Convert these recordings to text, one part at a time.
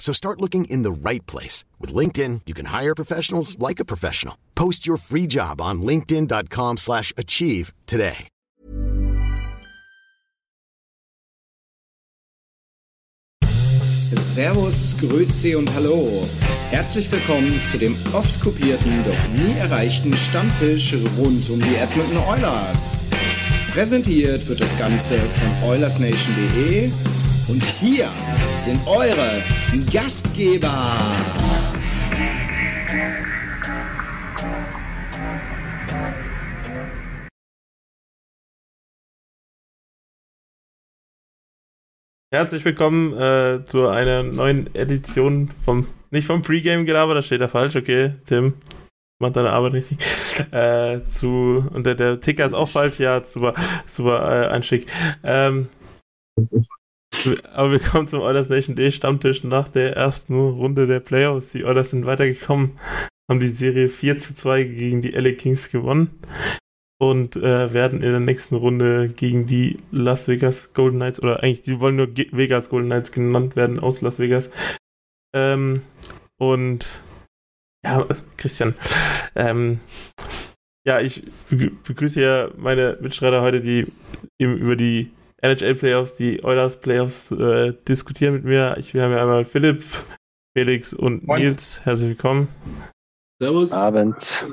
So start looking in the right place. With LinkedIn, you can hire professionals like a professional. Post your free job on linkedin.com slash achieve today. Servus, Grüezi und Hallo. Herzlich willkommen zu dem oft kopierten, doch nie erreichten Stammtisch rund um die Edmonton Oilers. Präsentiert wird das Ganze von OilersNation.de und hier sind eure Gastgeber. Herzlich willkommen äh, zu einer neuen Edition vom, nicht vom Pre-Game-Gelaber, da steht da falsch, okay, Tim, macht deine Arbeit richtig. Äh, zu, und der, der Ticker ist auch falsch, ja, super, super äh, Einstieg. Ähm, aber wir kommen zum Oilers Nation D Stammtisch nach der ersten Runde der Playoffs. Die Oilers sind weitergekommen, haben die Serie 4 zu 2 gegen die LA Kings gewonnen und äh, werden in der nächsten Runde gegen die Las Vegas Golden Knights oder eigentlich, die wollen nur Ge Vegas Golden Knights genannt werden aus Las Vegas. Ähm, und ja, Christian, ähm, ja, ich begrüße ja meine Mitstreiter heute, die eben über die NHL Playoffs, die Oilers Playoffs äh, diskutieren mit mir. Ich, wir haben ja einmal Philipp, Felix und Moin. Nils. Herzlich willkommen. Servus. Abend.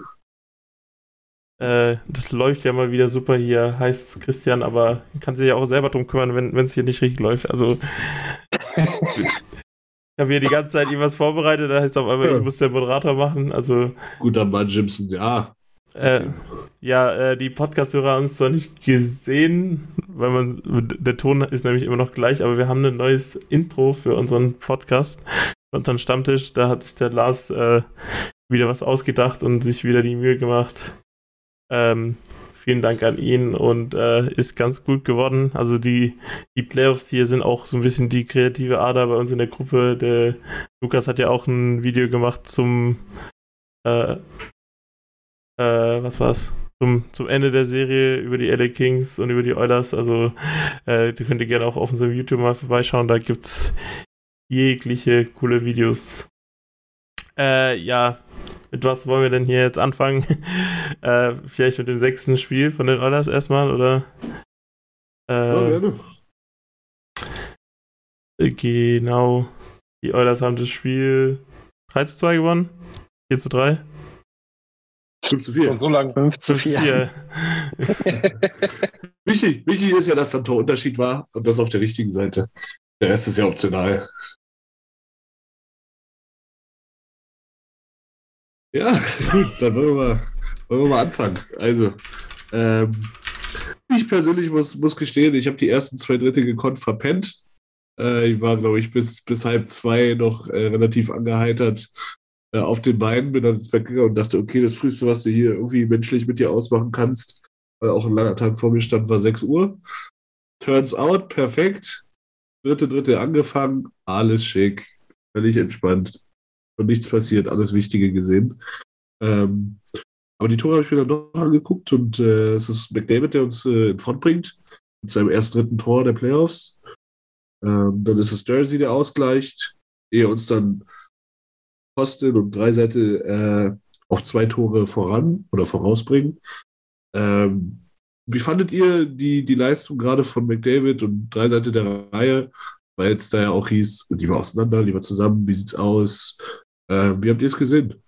Äh, das läuft ja mal wieder super hier, heißt Christian, aber kann sich ja auch selber drum kümmern, wenn es hier nicht richtig läuft. Also ich habe hier die ganze Zeit irgendwas vorbereitet, da heißt auf einmal, ich muss der Moderator machen. Also Guter Mann, Jimson, ja. Äh, ja, äh, die Podcast-Hörer haben es zwar nicht gesehen, weil man der Ton ist nämlich immer noch gleich, aber wir haben ein neues Intro für unseren Podcast, für unseren Stammtisch. Da hat sich der Lars äh, wieder was ausgedacht und sich wieder die Mühe gemacht. Ähm, vielen Dank an ihn und äh, ist ganz gut geworden. Also die, die Playoffs hier sind auch so ein bisschen die kreative Ader bei uns in der Gruppe. Der Lukas hat ja auch ein Video gemacht zum äh, was war's? Zum, zum Ende der Serie über die LA Kings und über die Oilers. Also äh, könnt ihr gerne auch auf unserem YouTube mal vorbeischauen. Da gibt's jegliche coole Videos. Äh, ja, mit was wollen wir denn hier jetzt anfangen? äh, vielleicht mit dem sechsten Spiel von den Oilers erstmal, oder? Ja, Äh, gerne. genau. Die Oilers haben das Spiel 3 zu 2 gewonnen. 4 zu 3. 5 zu 4. Und so lang 5 zu 4. 4. Wichtig, wichtig ist ja, dass dann Torunterschied war und das auf der richtigen Seite. Der Rest ist ja optional. Ja, gut, dann wollen wir mal, wollen wir mal anfangen. Also, ähm, ich persönlich muss, muss gestehen, ich habe die ersten zwei Drittel gekonnt verpennt. Äh, ich war, glaube ich, bis, bis halb zwei noch äh, relativ angeheitert äh, auf den Beinen, bin dann ins Bett gegangen und dachte, okay, das Frühste, was du hier irgendwie menschlich mit dir ausmachen kannst, weil auch ein langer Tag vor mir stand, war 6 Uhr. Turns out, perfekt. Dritte, dritte angefangen, alles schick, völlig entspannt und nichts passiert, alles Wichtige gesehen. Ähm, aber die Tore habe ich mir dann doch angeguckt und äh, es ist McDavid, der uns äh, in Front bringt mit seinem ersten dritten Tor der Playoffs. Ähm, dann ist es Jersey, der ausgleicht, ehe uns dann Posten und Dreiseite äh, auf zwei Tore voran oder vorausbringen. Ähm, wie fandet ihr die, die Leistung gerade von McDavid und Dreiseite der Reihe? Weil jetzt da ja auch hieß, lieber auseinander, lieber zusammen, wie sieht's aus? Äh, wie habt ihr es gesehen?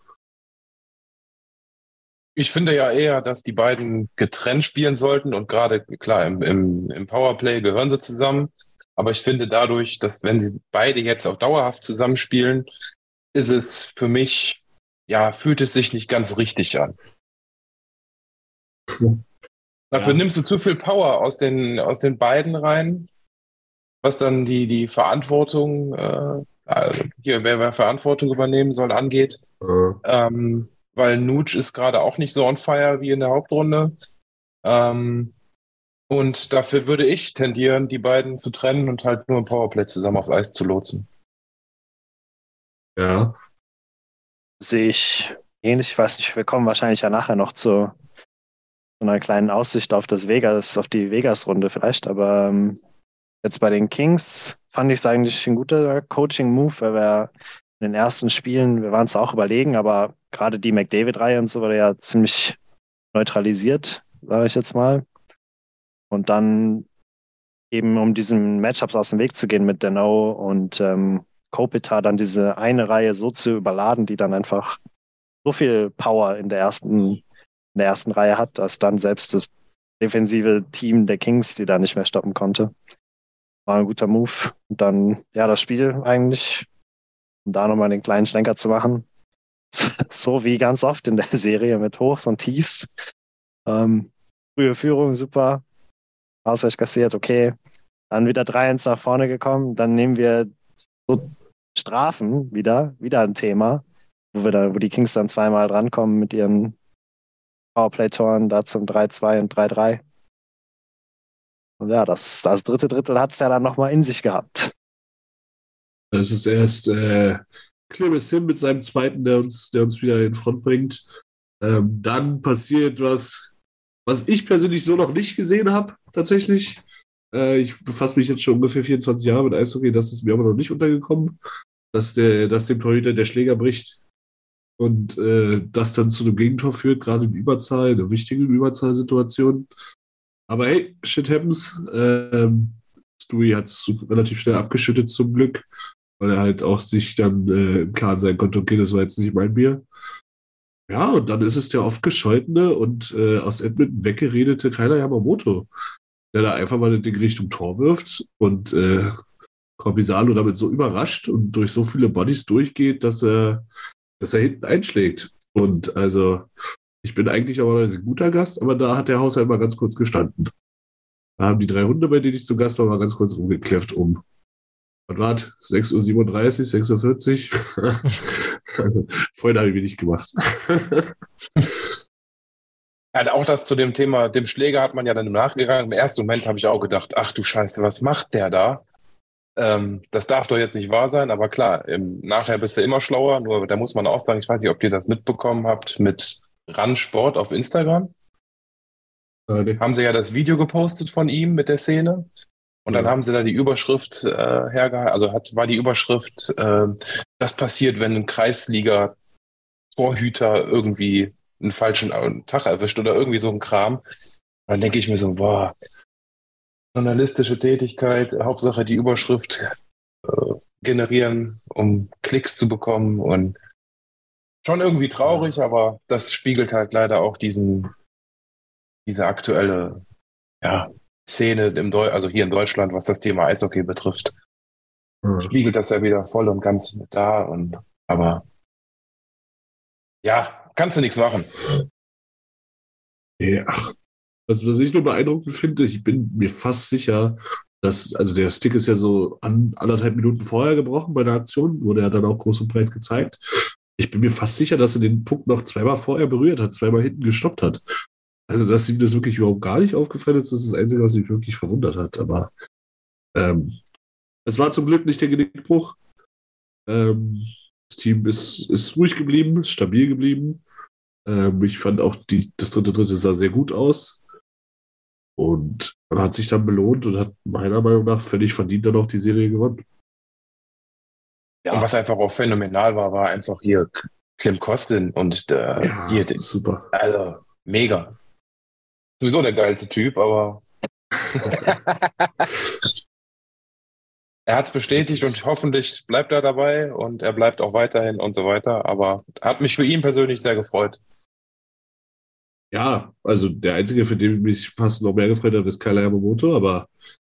Ich finde ja eher, dass die beiden getrennt spielen sollten und gerade, klar, im, im, im Powerplay gehören sie zusammen. Aber ich finde dadurch, dass wenn sie beide jetzt auch dauerhaft zusammenspielen, ist es für mich, ja, fühlt es sich nicht ganz richtig an. Dafür Ja. nimmst du zu viel Power aus den, aus den beiden rein, was dann die, die Verantwortung, äh, also hier, wer, wer Verantwortung übernehmen soll, angeht. Äh, Ähm, weil Nuge ist gerade auch nicht so on fire wie in der Hauptrunde. Ähm, und dafür würde ich tendieren, die beiden zu trennen und halt nur im Powerplay zusammen aufs Eis zu lotsen. Ja. sehe ich ähnlich. Ich weiß nicht, wir kommen wahrscheinlich ja nachher noch zu, zu einer kleinen Aussicht auf das Vegas, auf die Vegas-Runde vielleicht. Aber ähm, jetzt bei den Kings fand ich es eigentlich ein guter Coaching-Move, weil wir in den ersten Spielen, wir waren es auch überlegen, aber gerade die McDavid-Reihe und so wurde ja ziemlich neutralisiert, sage ich jetzt mal. Und dann eben, um diesen Matchups aus dem Weg zu gehen mit Dano und ähm, Kopitar dann diese eine Reihe so zu überladen, die dann einfach so viel Power in der ersten, in der ersten Reihe hat, dass dann selbst das defensive Team der Kings die da nicht mehr stoppen konnte. War ein guter Move. Und dann, ja, das Spiel eigentlich, um da nochmal den kleinen Schlenker zu machen, so wie ganz oft in der Serie mit Hochs und Tiefs. Ähm, frühe Führung, super. Ausgleich kassiert, okay. Dann wieder 3-1 nach vorne gekommen. Dann nehmen wir so Strafen wieder, wieder ein Thema, wo wir da, wo die Kings dann zweimal drankommen mit ihren Powerplay-Toren da zum 3-2 und 3-3. Und ja, das, das dritte Drittel hat es ja dann nochmal in sich gehabt. Es ist erst äh, Clemens Sim mit seinem zweiten, der uns, der uns wieder in Front bringt. Ähm, dann passiert was, was ich persönlich so noch nicht gesehen habe, tatsächlich. Äh, ich befasse mich jetzt schon ungefähr 24 Jahre mit Eishockey, das ist mir aber noch nicht untergekommen, dass, der, dass dem Torhüter der Schläger bricht und äh, das dann zu einem Gegentor führt, gerade in Überzahl, in einer wichtigen Überzahlsituation. Aber hey, shit happens. Ähm, Stewie hat es relativ schnell abgeschüttet zum Glück weil er halt auch sich dann äh, im Klaren sein konnte, okay, das war jetzt nicht mein Bier. Ja, und dann ist es der oft gescholtene und äh, aus Edmonton weggeredete Keiner Yamamoto, der da einfach mal das Ding Richtung Tor wirft und äh, Corbisalo damit so überrascht und durch so viele Bodies durchgeht, dass er, dass er hinten einschlägt. Und also, ich bin eigentlich aber ein guter Gast, aber da hat der Haushalt mal ganz kurz gestanden. Da haben die drei Hunde, bei denen ich zu Gast war, mal ganz kurz rumgekläfft um was war 6.37 Uhr, 6.40 Uhr? also, vorhin habe ich wenig gemacht. Ja, auch das zu dem Thema, dem Schläger hat man ja dann im Nachgegangen. Im ersten Moment habe ich auch gedacht, ach du Scheiße, was macht der da? Ähm, das darf doch jetzt nicht wahr sein, aber klar, im, nachher bist du immer schlauer. Nur da muss man auch sagen, ich weiß nicht, ob ihr das mitbekommen habt mit Run-Sport auf Instagram. Nee. Haben sie ja das Video gepostet von ihm mit der Szene. Und dann haben sie da die Überschrift äh, hergehalten, also hat, war die Überschrift, äh, das passiert, wenn ein Kreisliga-Torhüter irgendwie einen falschen Tag erwischt oder irgendwie so ein Kram. Und dann denke ich mir so, boah, journalistische Tätigkeit, Hauptsache die Überschrift äh, generieren, um Klicks zu bekommen und schon irgendwie traurig, aber das spiegelt halt leider auch diesen, diese aktuelle, ja, Szene im Deu also hier in Deutschland, was das Thema Eishockey betrifft, spiegelt das ja wieder voll und ganz da und aber ja, kannst du nichts machen. Nee, ach, was, ich nur beeindruckend finde, ich bin mir fast sicher, dass, also der Stick ist ja so an, anderthalb Minuten vorher gebrochen bei der Aktion, wurde ja dann auch groß und breit gezeigt. Ich bin mir fast sicher, dass er den Puck noch zweimal vorher berührt hat, zweimal hinten gestoppt hat. Also, dass ihm das wirklich überhaupt gar nicht aufgefallen ist, das ist das Einzige, was mich wirklich verwundert hat. Aber ähm, es war zum Glück nicht der Genickbruch. Ähm, das Team ist, ist ruhig geblieben, ist stabil geblieben. Ähm, ich fand auch, die, das dritte Dritte sah sehr gut aus. Und man hat sich dann belohnt und hat meiner Meinung nach völlig verdient dann auch die Serie gewonnen. Und was einfach auch phänomenal war, war einfach hier Clem Kostin und äh, hier, den- super. also mega. Sowieso der geilste Typ, aber er hat es bestätigt und hoffentlich bleibt er dabei und er bleibt auch weiterhin und so weiter. Aber hat mich für ihn persönlich sehr gefreut. Ja, also der einzige, für den ich mich fast noch mehr gefreut habe, ist Kyle Yamamoto, aber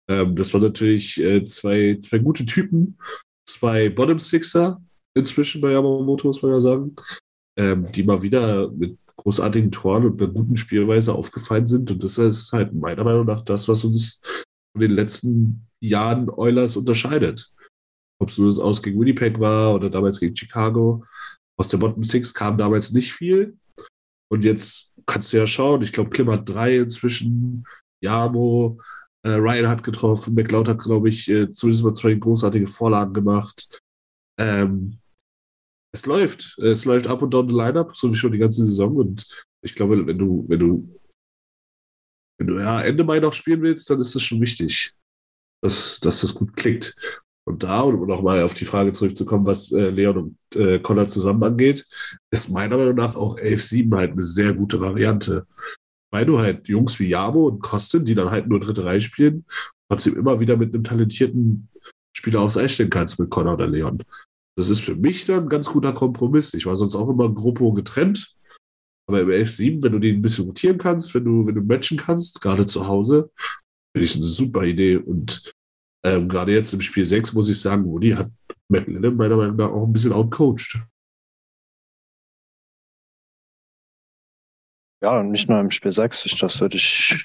ähm, das waren natürlich äh, zwei, zwei gute Typen, zwei Bottom Sixer inzwischen bei Yamamoto, muss man ja sagen, ähm, die mal wieder mit großartigen Toren und einer guten Spielweise aufgefallen sind. Und das ist halt meiner Meinung nach das, was uns von den letzten Jahren Oilers unterscheidet. Ob es Aus gegen Winnipeg war oder damals gegen Chicago. Aus der Bottom Six kam damals nicht viel. Und jetzt kannst du ja schauen, ich glaube, Klim hat drei inzwischen, Jamo, äh, Ryan hat getroffen, McLeod hat, glaube ich, äh, zumindest mal zwei großartige Vorlagen gemacht. Ähm, es läuft. Es läuft up und down the Lineup, so wie schon die ganze Saison. Und ich glaube, wenn du, wenn du, wenn du ja Ende Mai noch spielen willst, dann ist das schon wichtig, dass, dass das gut klickt. Und da, um nochmal auf die Frage zurückzukommen, was äh, Leon und äh, Connor zusammen angeht, ist meiner Meinung nach auch 11-7 halt eine sehr gute Variante. Weil du halt Jungs wie Jabo und Kosten, die dann halt nur dritte Reihe spielen, trotzdem immer wieder mit einem talentierten Spieler aufs Eis stellen kannst mit Connor oder Leon. Das ist für mich dann ein ganz guter Kompromiss. Ich war sonst auch immer Gruppo getrennt. Aber im 11-7, wenn du den ein bisschen rotieren kannst, wenn du, wenn du matchen kannst, gerade zu Hause, finde ich eine super Idee. Und ähm, gerade jetzt im Spiel 6 muss ich sagen, Woody hat Matt Lennon meiner Meinung nach auch ein bisschen outcoached. Ja, nicht nur im Spiel 6, das würde ich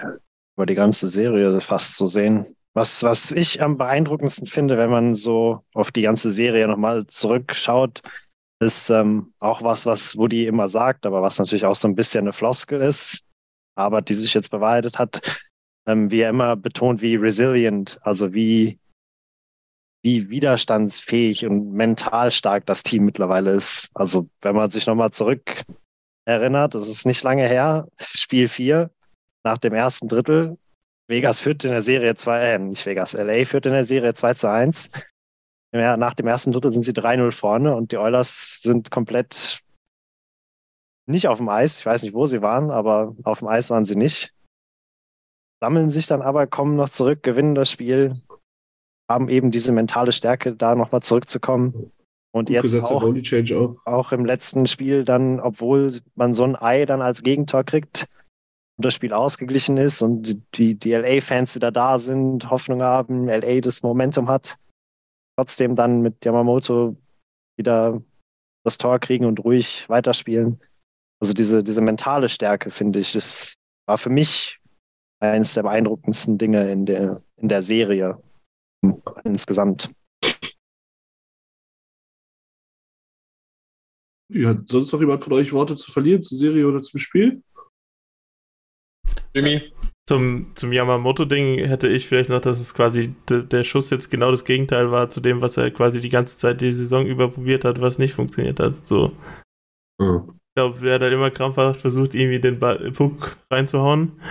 über die ganze Serie fast so sehen. Was, was ich am beeindruckendsten finde, wenn man so auf die ganze Serie nochmal zurückschaut, ist ähm, auch was, was Woody immer sagt, aber was natürlich auch so ein bisschen eine Floskel ist, aber die sich jetzt bewahrheitet hat, ähm, wie er immer betont, wie resilient, also wie, wie widerstandsfähig und mental stark das Team mittlerweile ist. Also wenn man sich nochmal zurück erinnert, das ist nicht lange her, Spiel 4, nach dem ersten Drittel, Vegas führt in der Serie 2, äh, nicht Vegas, LA führt in der Serie 2 zu 1. Ja, nach dem ersten Drittel sind sie 3-0 vorne und die Oilers sind komplett nicht auf dem Eis. Ich weiß nicht, wo sie waren, aber auf dem Eis waren sie nicht. Sammeln sich dann aber, kommen noch zurück, gewinnen das Spiel, haben eben diese mentale Stärke, da nochmal zurückzukommen. Und Gut jetzt auch, auch. auch im letzten Spiel dann, obwohl man so ein Ei dann als Gegentor kriegt, und das Spiel ausgeglichen ist und die, die LA-Fans wieder da sind, Hoffnung haben, LA das Momentum hat, trotzdem dann mit Yamamoto wieder das Tor kriegen und ruhig weiterspielen. Also diese, diese mentale Stärke, finde ich, das war für mich eines der beeindruckendsten Dinge in der, in der Serie insgesamt. Hat sonst noch jemand von euch Worte zu verlieren zur Serie oder zum Spiel? Jimmy? Zum, zum Yamamoto-Ding hätte ich vielleicht noch, dass es quasi de, der Schuss jetzt genau das Gegenteil war zu dem, was er quasi die ganze Zeit die Saison über probiert hat, was nicht funktioniert hat. So. Mhm. Ich glaube, er hat halt immer krampfhaft versucht, irgendwie den Ball, Puck reinzuhauen.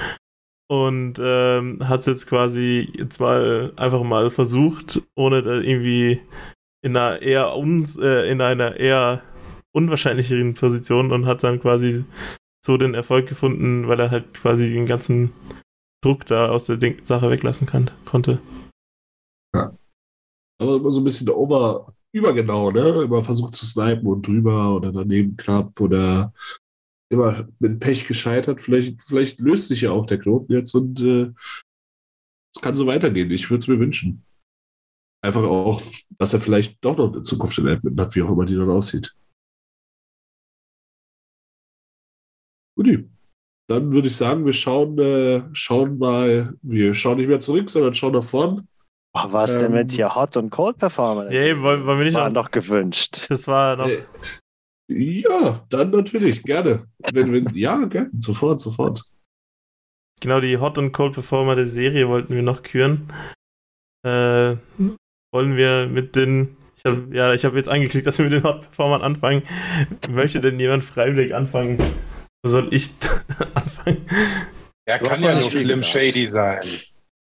Und ähm, hat es jetzt quasi jetzt mal einfach mal versucht, ohne da irgendwie in einer eher uns, äh, in einer eher unwahrscheinlicheren Position und hat dann quasi so den Erfolg gefunden, weil er halt quasi den ganzen Druck da aus der Ding Sache weglassen kann, konnte. Ja. Aber immer so ein bisschen over, übergenau, ne? Immer versucht zu snipen und drüber oder daneben knapp oder immer mit Pech gescheitert. Vielleicht, vielleicht löst sich ja auch der Knoten jetzt und äh, es kann so weitergehen. Ich würde es mir wünschen. Einfach auch, dass er vielleicht doch noch eine Zukunft in Edmonton hat, wie auch immer die dann aussieht. Guti. Dann würde ich sagen, wir schauen, äh, schauen mal, wir schauen nicht mehr zurück, sondern schauen nach vorn. Oh, was ähm, denn mit hier Hot und Cold Performance? Ja, eben, wollen, wollen wir nicht war noch gewünscht. Das war noch. Äh, ja, dann natürlich, gerne. wenn, wenn, ja, gerne, sofort, sofort. Genau, die Hot und Cold Performer der Serie wollten wir noch küren. Äh, wollen wir mit den ich hab, ja, ich habe jetzt angeklickt, dass wir mit den Hot Performern anfangen. Möchte denn jemand freiwillig anfangen? Soll ich anfangen? Er kann ja nur Slim Shady sein.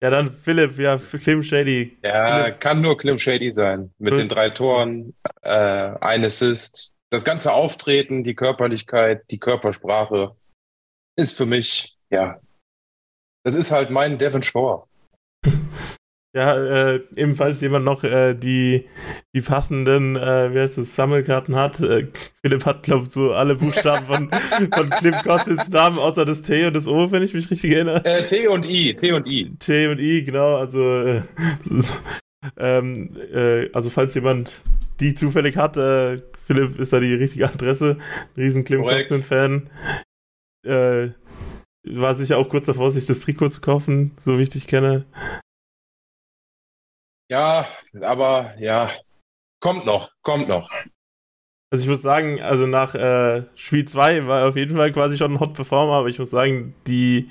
Ja, dann Philipp, ja, Slim Shady. Ja, Philipp. kann nur Klim Shady sein. Mit den drei Toren, äh, ein Assist. Das ganze Auftreten, die Körperlichkeit, die Körpersprache ist für mich, ja, das ist halt mein Devon Shore. Ja, äh, ebenfalls jemand noch äh, die, die passenden, äh, wie heißt es, Sammelkarten hat. Äh, Philipp hat, glaube ich, so alle Buchstaben von, von Cliff Cossins Namen, außer das T und das O, wenn ich mich richtig erinnere. Äh, T und I, T und I. T und I, genau, also, äh, ist, ähm, äh, also falls jemand die zufällig hat, äh, Philipp ist da die richtige Adresse. Riesen Korrekt. Costin-Fan. Äh, war sicher auch kurz davor, sich das Trikot zu kaufen, so wie ich dich kenne. Ja, aber ja, kommt noch, kommt noch. Also ich muss sagen, also nach äh, Spiel 2 war er auf jeden Fall quasi schon ein Hot Performer, aber ich muss sagen, die,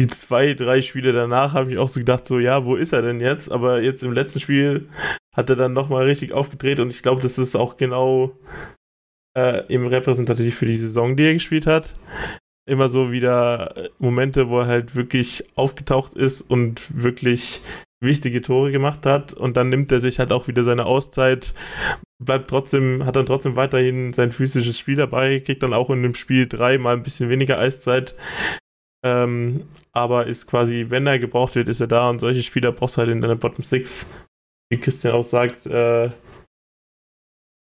die zwei, drei Spiele danach habe ich auch so gedacht, so ja, wo ist er denn jetzt? Aber jetzt im letzten Spiel hat er dann nochmal richtig aufgedreht und ich glaube, das ist auch genau äh, eben repräsentativ für die Saison, die er gespielt hat. Immer so wieder Momente, wo er halt wirklich aufgetaucht ist und wirklich wichtige Tore gemacht hat und dann nimmt er sich halt auch wieder seine Auszeit, bleibt trotzdem, hat dann trotzdem weiterhin sein physisches Spiel dabei, kriegt dann auch in dem Spiel drei mal ein bisschen weniger Eiszeit, ähm, aber ist quasi, wenn er gebraucht wird, ist er da und solche Spieler brauchst du halt in deiner Bottom Six, wie Christian auch sagt, äh,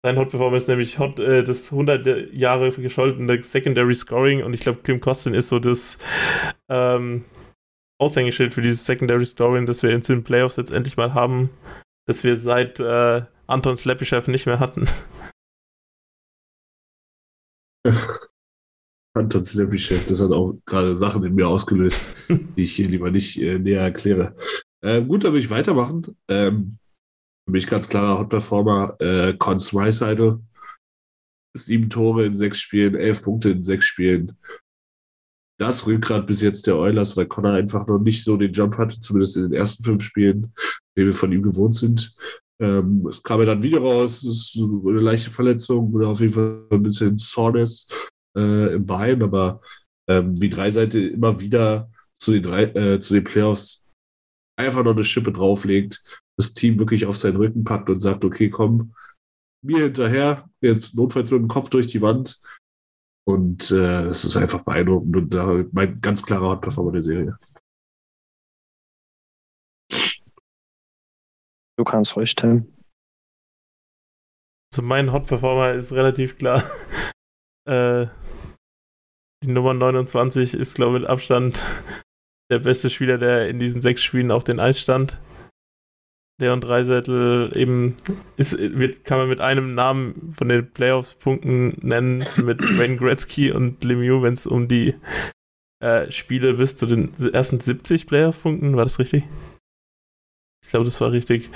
sein Hot Performer ist nämlich hot, äh, das 100 Jahre gescholtene Secondary Scoring und ich glaube, Kim Costin ist so das ähm, Aushängeschild für dieses Secondary Scoring, das wir in den Playoffs jetzt endlich mal haben, das wir seit äh, Anton Slepischew nicht mehr hatten. Anton Slepischew, das hat auch gerade Sachen in mir ausgelöst, die ich hier lieber nicht äh, näher erkläre. Äh, gut, dann will ich weitermachen. Ähm, für mich ganz klarer Hot Performer, äh, Cons Reisidle. Sieben Tore in sechs Spielen, elf Punkte in sechs Spielen. Das Rückgrat bis jetzt der Oilers, weil Connor einfach noch nicht so den Jump hatte, zumindest in den ersten fünf Spielen, den wir von ihm gewohnt sind. Ähm, es kam ja dann wieder raus, es ist eine leichte Verletzung oder auf jeden Fall ein bisschen Soreness äh, im Bein, aber ähm, wie Dreiseite immer wieder zu den, drei, äh, zu den Playoffs einfach noch eine Schippe drauflegt, das Team wirklich auf seinen Rücken packt und sagt, okay, komm, mir hinterher, jetzt notfalls mit dem Kopf durch die Wand. Und äh, es ist einfach beeindruckend und äh, mein ganz klarer Hot-Performer der Serie. Du kannst ruhig stellen. Also mein Hot Performer ist relativ klar. äh, die Nummer 29 ist, glaube ich, mit Abstand der beste Spieler, der in diesen sechs Spielen auf den Eis stand. Leon Dreisettel eben ist, wird, kann man mit einem Namen von den Playoffs-Punkten nennen, mit Wayne Gretzky und Lemieux, wenn es um die äh, Spiele bis zu den ersten 70 Playoff-Punkten, war das richtig? Ich glaube, das war richtig.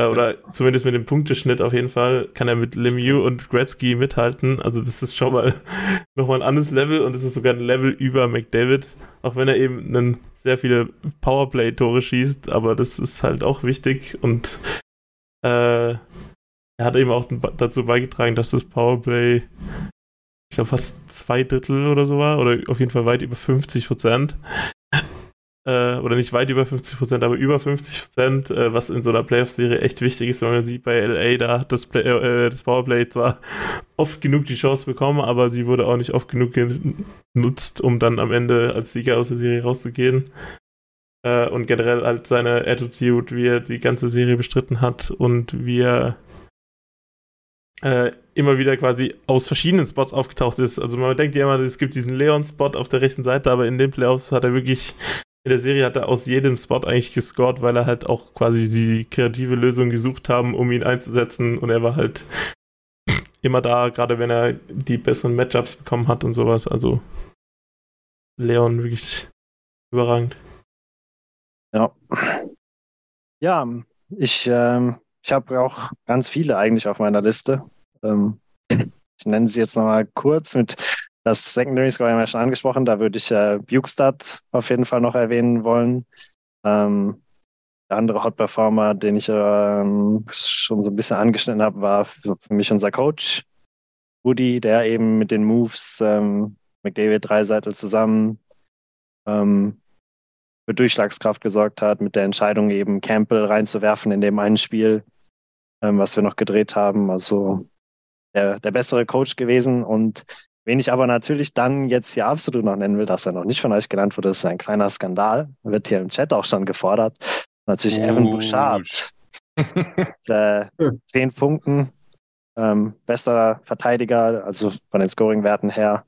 Äh, oder zumindest mit dem Punkteschnitt auf jeden Fall kann er mit Lemieux und Gretzky mithalten. Also das ist schon mal nochmal ein anderes Level und es ist sogar ein Level über McDavid, auch wenn er eben einen sehr viele Powerplay-Tore schießt, aber das ist halt auch wichtig und äh, er hat eben auch dazu beigetragen, dass das Powerplay, ich glaube, fast zwei Drittel oder so war, oder auf jeden Fall weit über 50 Prozent. Äh, oder nicht weit über 50 Prozent, aber über 50 Prozent, äh, was in so einer Playoff-Serie echt wichtig ist, wenn man sieht, bei LA, da hat das, Play, äh, das Powerplay zwar oft genug die Chance bekommen, aber sie wurde auch nicht oft genug genutzt, um dann am Ende als Sieger aus der Serie rauszugehen. Äh, und generell halt seine Attitude, wie er die ganze Serie bestritten hat und wie er äh, immer wieder quasi aus verschiedenen Spots aufgetaucht ist. Also man denkt ja immer, es gibt diesen Leon-Spot auf der rechten Seite, aber in den Playoffs hat er wirklich in der Serie hat er aus jedem Spot eigentlich gescored, weil er halt auch quasi die kreative Lösung gesucht haben, um ihn einzusetzen und er war halt immer da, gerade wenn er die besseren Matchups bekommen hat und sowas. Also Leon wirklich überragend. Ja. Ja, ich, ähm, ich habe auch ganz viele eigentlich auf meiner Liste. Ähm, ich nenne sie jetzt nochmal kurz mit das Secondary Score haben wir schon angesprochen, da würde ich äh, Bukestad auf jeden Fall noch erwähnen wollen. Ähm, der andere Hot Performer, den ich ähm, schon so ein bisschen angeschnitten habe, war für, für, mich unser Coach, Woody, der eben mit den Moves ähm, McDavid Dreiseitel zusammen ähm, für Durchschlagskraft gesorgt hat, mit der Entscheidung eben Campbell reinzuwerfen in dem einen Spiel, ähm, was wir noch gedreht haben. Also der, der bessere Coach gewesen und Wen ich aber natürlich dann jetzt hier absolut noch nennen will, dass er noch nicht von euch genannt wurde, ist ein kleiner Skandal. Wird hier im Chat auch schon gefordert. Natürlich Evan Bouchard. äh, zehn Punkten. Ähm, bester Verteidiger, also von den Scoring-Werten her.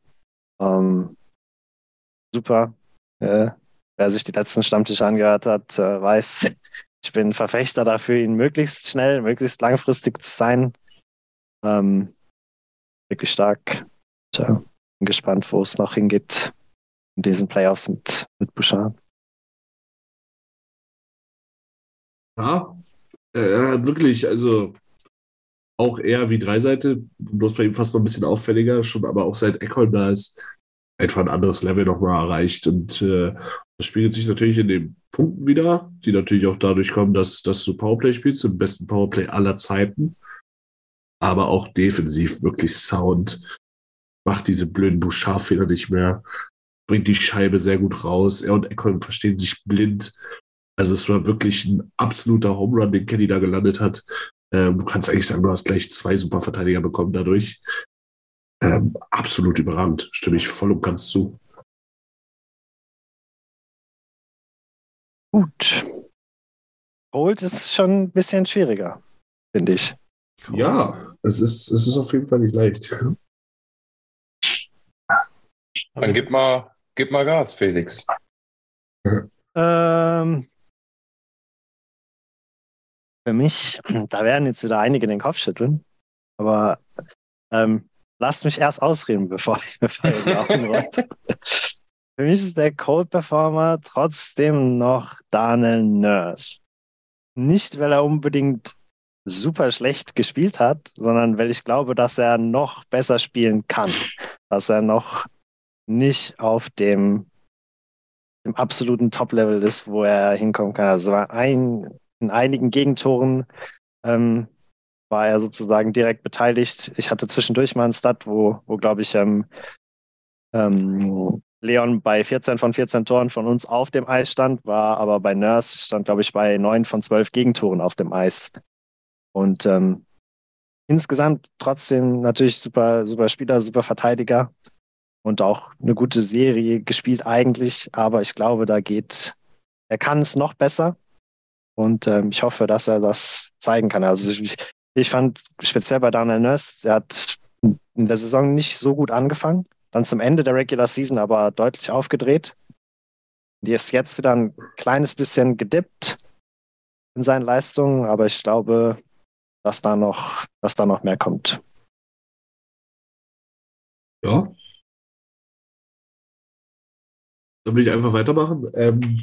Ähm, super. Äh, wer sich die letzten Stammtische angehört hat, äh, weiß, ich bin Verfechter dafür, ihn möglichst schnell, möglichst langfristig zu sein. Ähm, wirklich stark. Tja, bin gespannt, wo es noch hingeht in diesen Playoffs mit, mit Bouchard. Ja, äh, wirklich, also auch eher wie Dreiseite, bloß bei ihm fast noch ein bisschen auffälliger, schon, aber auch seit Eckholm da ist, einfach ein anderes Level nochmal erreicht. Und äh, das spiegelt sich natürlich in den Punkten wieder, die natürlich auch dadurch kommen, dass, dass du Powerplay spielst, im besten Powerplay aller Zeiten. Aber auch defensiv wirklich sound. Macht diese blöden Bouchard-Fehler nicht mehr. Bringt die Scheibe sehr gut raus. Er und Eckholm verstehen sich blind. Also es war wirklich ein absoluter Home Run, den Kenny da gelandet hat. Ähm, du kannst eigentlich sagen, du hast gleich zwei Superverteidiger bekommen dadurch. Ähm, absolut überragend. Stimme ich voll und ganz zu. Gut. Holt ist schon ein bisschen schwieriger, finde ich. Ja, es ist, es ist auf jeden Fall nicht leicht. Dann gib mal, gib mal Gas, Felix. Ähm, für mich, da werden jetzt wieder einige den Kopf schütteln, aber ähm, lasst mich erst ausreden, bevor, Augen rollt. Für mich ist der Cold Performer trotzdem noch Daniel Nurse. Nicht, weil er unbedingt super schlecht gespielt hat, sondern weil ich glaube, dass er noch besser spielen kann. Dass er noch nicht auf dem, dem absoluten Top-Level ist, wo er hinkommen kann. Also ein, in einigen Gegentoren ähm, war er sozusagen direkt beteiligt. Ich hatte zwischendurch mal einen Stat, wo, wo glaube ich, ähm, ähm, Leon bei 14 von 14 Toren von uns auf dem Eis stand, war aber bei Nurse stand, glaube ich, bei 9 von 12 Gegentoren auf dem Eis. Und ähm, insgesamt trotzdem natürlich super, super Spieler, super Verteidiger und auch eine gute Serie gespielt eigentlich, aber ich glaube, da geht, er kann es noch besser und ähm, ich hoffe, dass er das zeigen kann. Also ich, ich fand speziell bei Daniel Nurse, der hat in der Saison nicht so gut angefangen, dann zum Ende der Regular Season aber deutlich aufgedreht. Die ist jetzt wieder ein kleines bisschen gedippt in seinen Leistungen, aber ich glaube, dass da noch, dass da noch mehr kommt. Ja. Dann will ich einfach weitermachen. Ähm,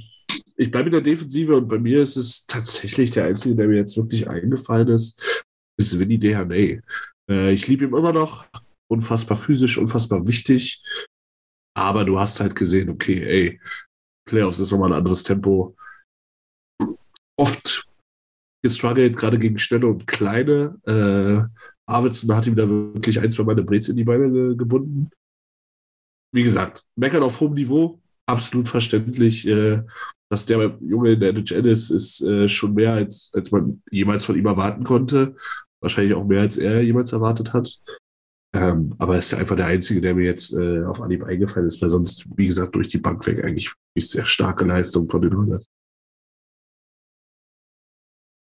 ich bleibe in der Defensive und bei mir ist es tatsächlich der einzige, der mir jetzt wirklich eingefallen ist, ist Vinny Dehaney. Äh, ich liebe ihn immer noch unfassbar physisch, unfassbar wichtig. Aber du hast halt gesehen, okay, ey, Playoffs ist nochmal ein anderes Tempo. Oft gestruggelt, gerade gegen schnelle und kleine. Äh, Arvidsson hat ihm da wirklich ein, zwei Mal eine Brez in die Beine ge gebunden. Wie gesagt, meckern auf hohem Niveau, absolut verständlich. Äh, dass der Junge in der NHL ist, ist äh, schon mehr, als, als man jemals von ihm erwarten konnte. Wahrscheinlich auch mehr, als er jemals erwartet hat. Ähm, aber er ist einfach der Einzige, der mir jetzt äh, auf Anhieb eingefallen ist, weil sonst, wie gesagt, durch die Bank weg eigentlich sehr starke Leistung von den Hunters.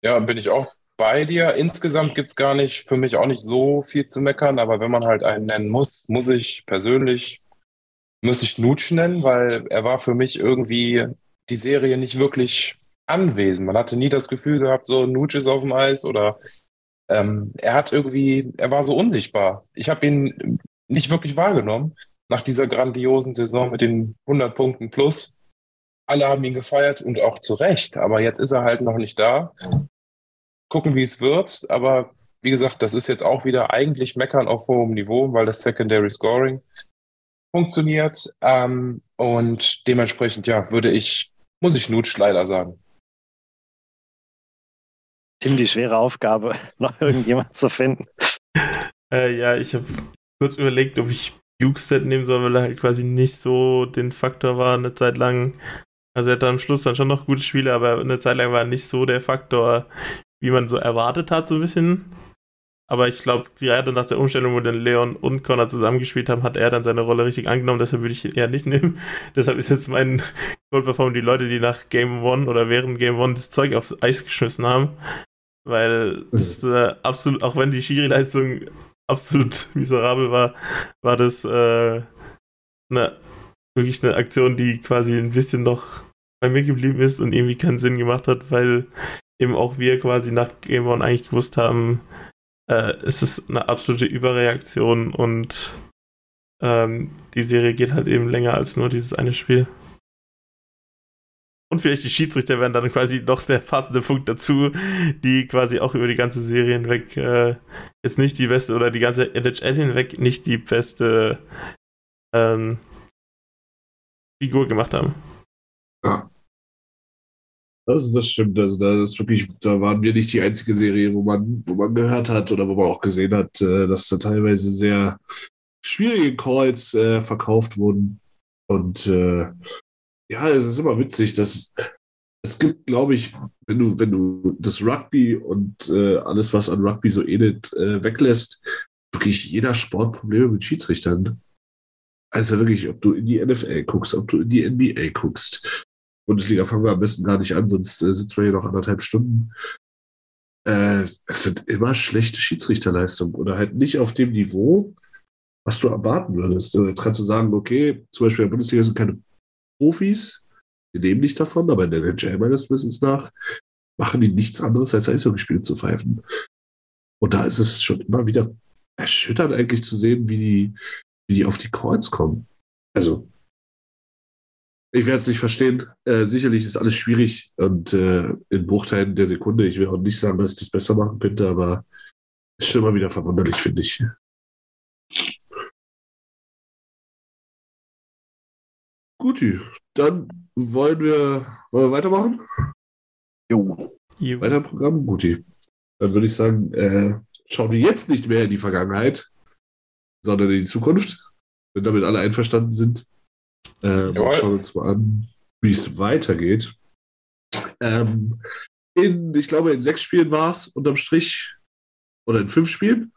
Ja, bin ich auch bei dir. Insgesamt gibt es gar nicht, für mich auch nicht so viel zu meckern, aber wenn man halt einen nennen muss, muss ich persönlich, muss ich Nutsch nennen, weil er war für mich irgendwie die Serie nicht wirklich anwesend. Man hatte nie das Gefühl gehabt, so Nutsch ist auf dem Eis oder ähm, er hat irgendwie, er war so unsichtbar. Ich habe ihn nicht wirklich wahrgenommen nach dieser grandiosen Saison mit den 100 Punkten plus. Alle haben ihn gefeiert und auch zu Recht, aber jetzt ist er halt noch nicht da. Gucken, wie es wird, aber wie gesagt, das ist jetzt auch wieder eigentlich Meckern auf hohem Niveau, weil das Secondary Scoring funktioniert. Ähm, und dementsprechend, ja, würde ich, muss ich Nutsch leider sagen ziemlich schwere Aufgabe, noch irgendjemand zu finden. Äh, ja, ich habe kurz überlegt, ob ich Bukestead nehmen soll, weil er halt quasi nicht so den Faktor war eine Zeit lang. Also er hat am Schluss dann schon noch gute Spiele, aber eine Zeit lang war er nicht so der Faktor, wie man so erwartet hat, so ein bisschen. Aber ich glaube, gerade nach der Umstellung, wo dann Leon und Connor zusammengespielt haben, hat er dann seine Rolle richtig angenommen. Deshalb würde ich ihn eher nicht nehmen. Deshalb ist jetzt mein Cold Perform die Leute, die nach Game One oder während Game One das Zeug aufs Eis geschmissen haben. Weil das äh, absolut, auch wenn die Schiri-Leistung absolut miserabel war, war das äh, eine, wirklich eine Aktion, die quasi ein bisschen noch bei mir geblieben ist und irgendwie keinen Sinn gemacht hat, weil eben auch wir quasi nach Game One eigentlich gewusst haben, äh, es ist eine absolute Überreaktion und ähm, die Serie geht halt eben länger als nur dieses eine Spiel. Und vielleicht die Schiedsrichter werden dann quasi noch der passende Punkt dazu, die quasi auch über die ganze Serie hinweg äh, jetzt nicht die beste oder die ganze NHL hinweg nicht die beste ähm, Figur gemacht haben. Ja. Das, das stimmt. Also da ist wirklich, da waren wir nicht die einzige Serie, wo man, wo man gehört hat oder wo man auch gesehen hat, äh, dass da teilweise sehr schwierige Calls äh, verkauft wurden. Und äh, ja, es ist immer witzig, dass es gibt, glaube ich, wenn du, wenn du das Rugby und äh, alles, was an Rugby so ähnelt, äh, weglässt, wirklich jeder Sport Probleme mit Schiedsrichtern. Also wirklich, ob du in die NFL guckst, ob du in die NBA guckst, Bundesliga fangen wir am besten gar nicht an, sonst äh, sitzen wir hier noch anderthalb Stunden. Äh, es sind immer schlechte Schiedsrichterleistungen oder halt nicht auf dem Niveau, was du erwarten würdest. Jetzt kannst du sagen, okay, zum Beispiel in der Bundesliga sind keine Profis, die nehmen nicht davon, aber in der NHL meines Wissens nach machen die nichts anderes, als Eishockeyspiele zu pfeifen. Und da ist es schon immer wieder erschütternd eigentlich zu sehen, wie die, wie die auf die Calls kommen. Also, ich werde es nicht verstehen. Äh, sicherlich ist alles schwierig und äh, in Bruchteilen der Sekunde. Ich will auch nicht sagen, dass ich das besser machen könnte, aber es ist schon immer wieder verwunderlich, finde ich. Guti, dann wollen wir, wollen wir weitermachen? Jo. Weiter im Programm? Guti. Dann würde ich sagen, äh, schauen wir jetzt nicht mehr in die Vergangenheit, sondern in die Zukunft. Wenn damit alle einverstanden sind. Ähm, Jawohl. schauen wir uns mal an, wie es weitergeht. Ähm, in, ich glaube, in sechs Spielen war es unterm Strich. Oder in fünf Spielen.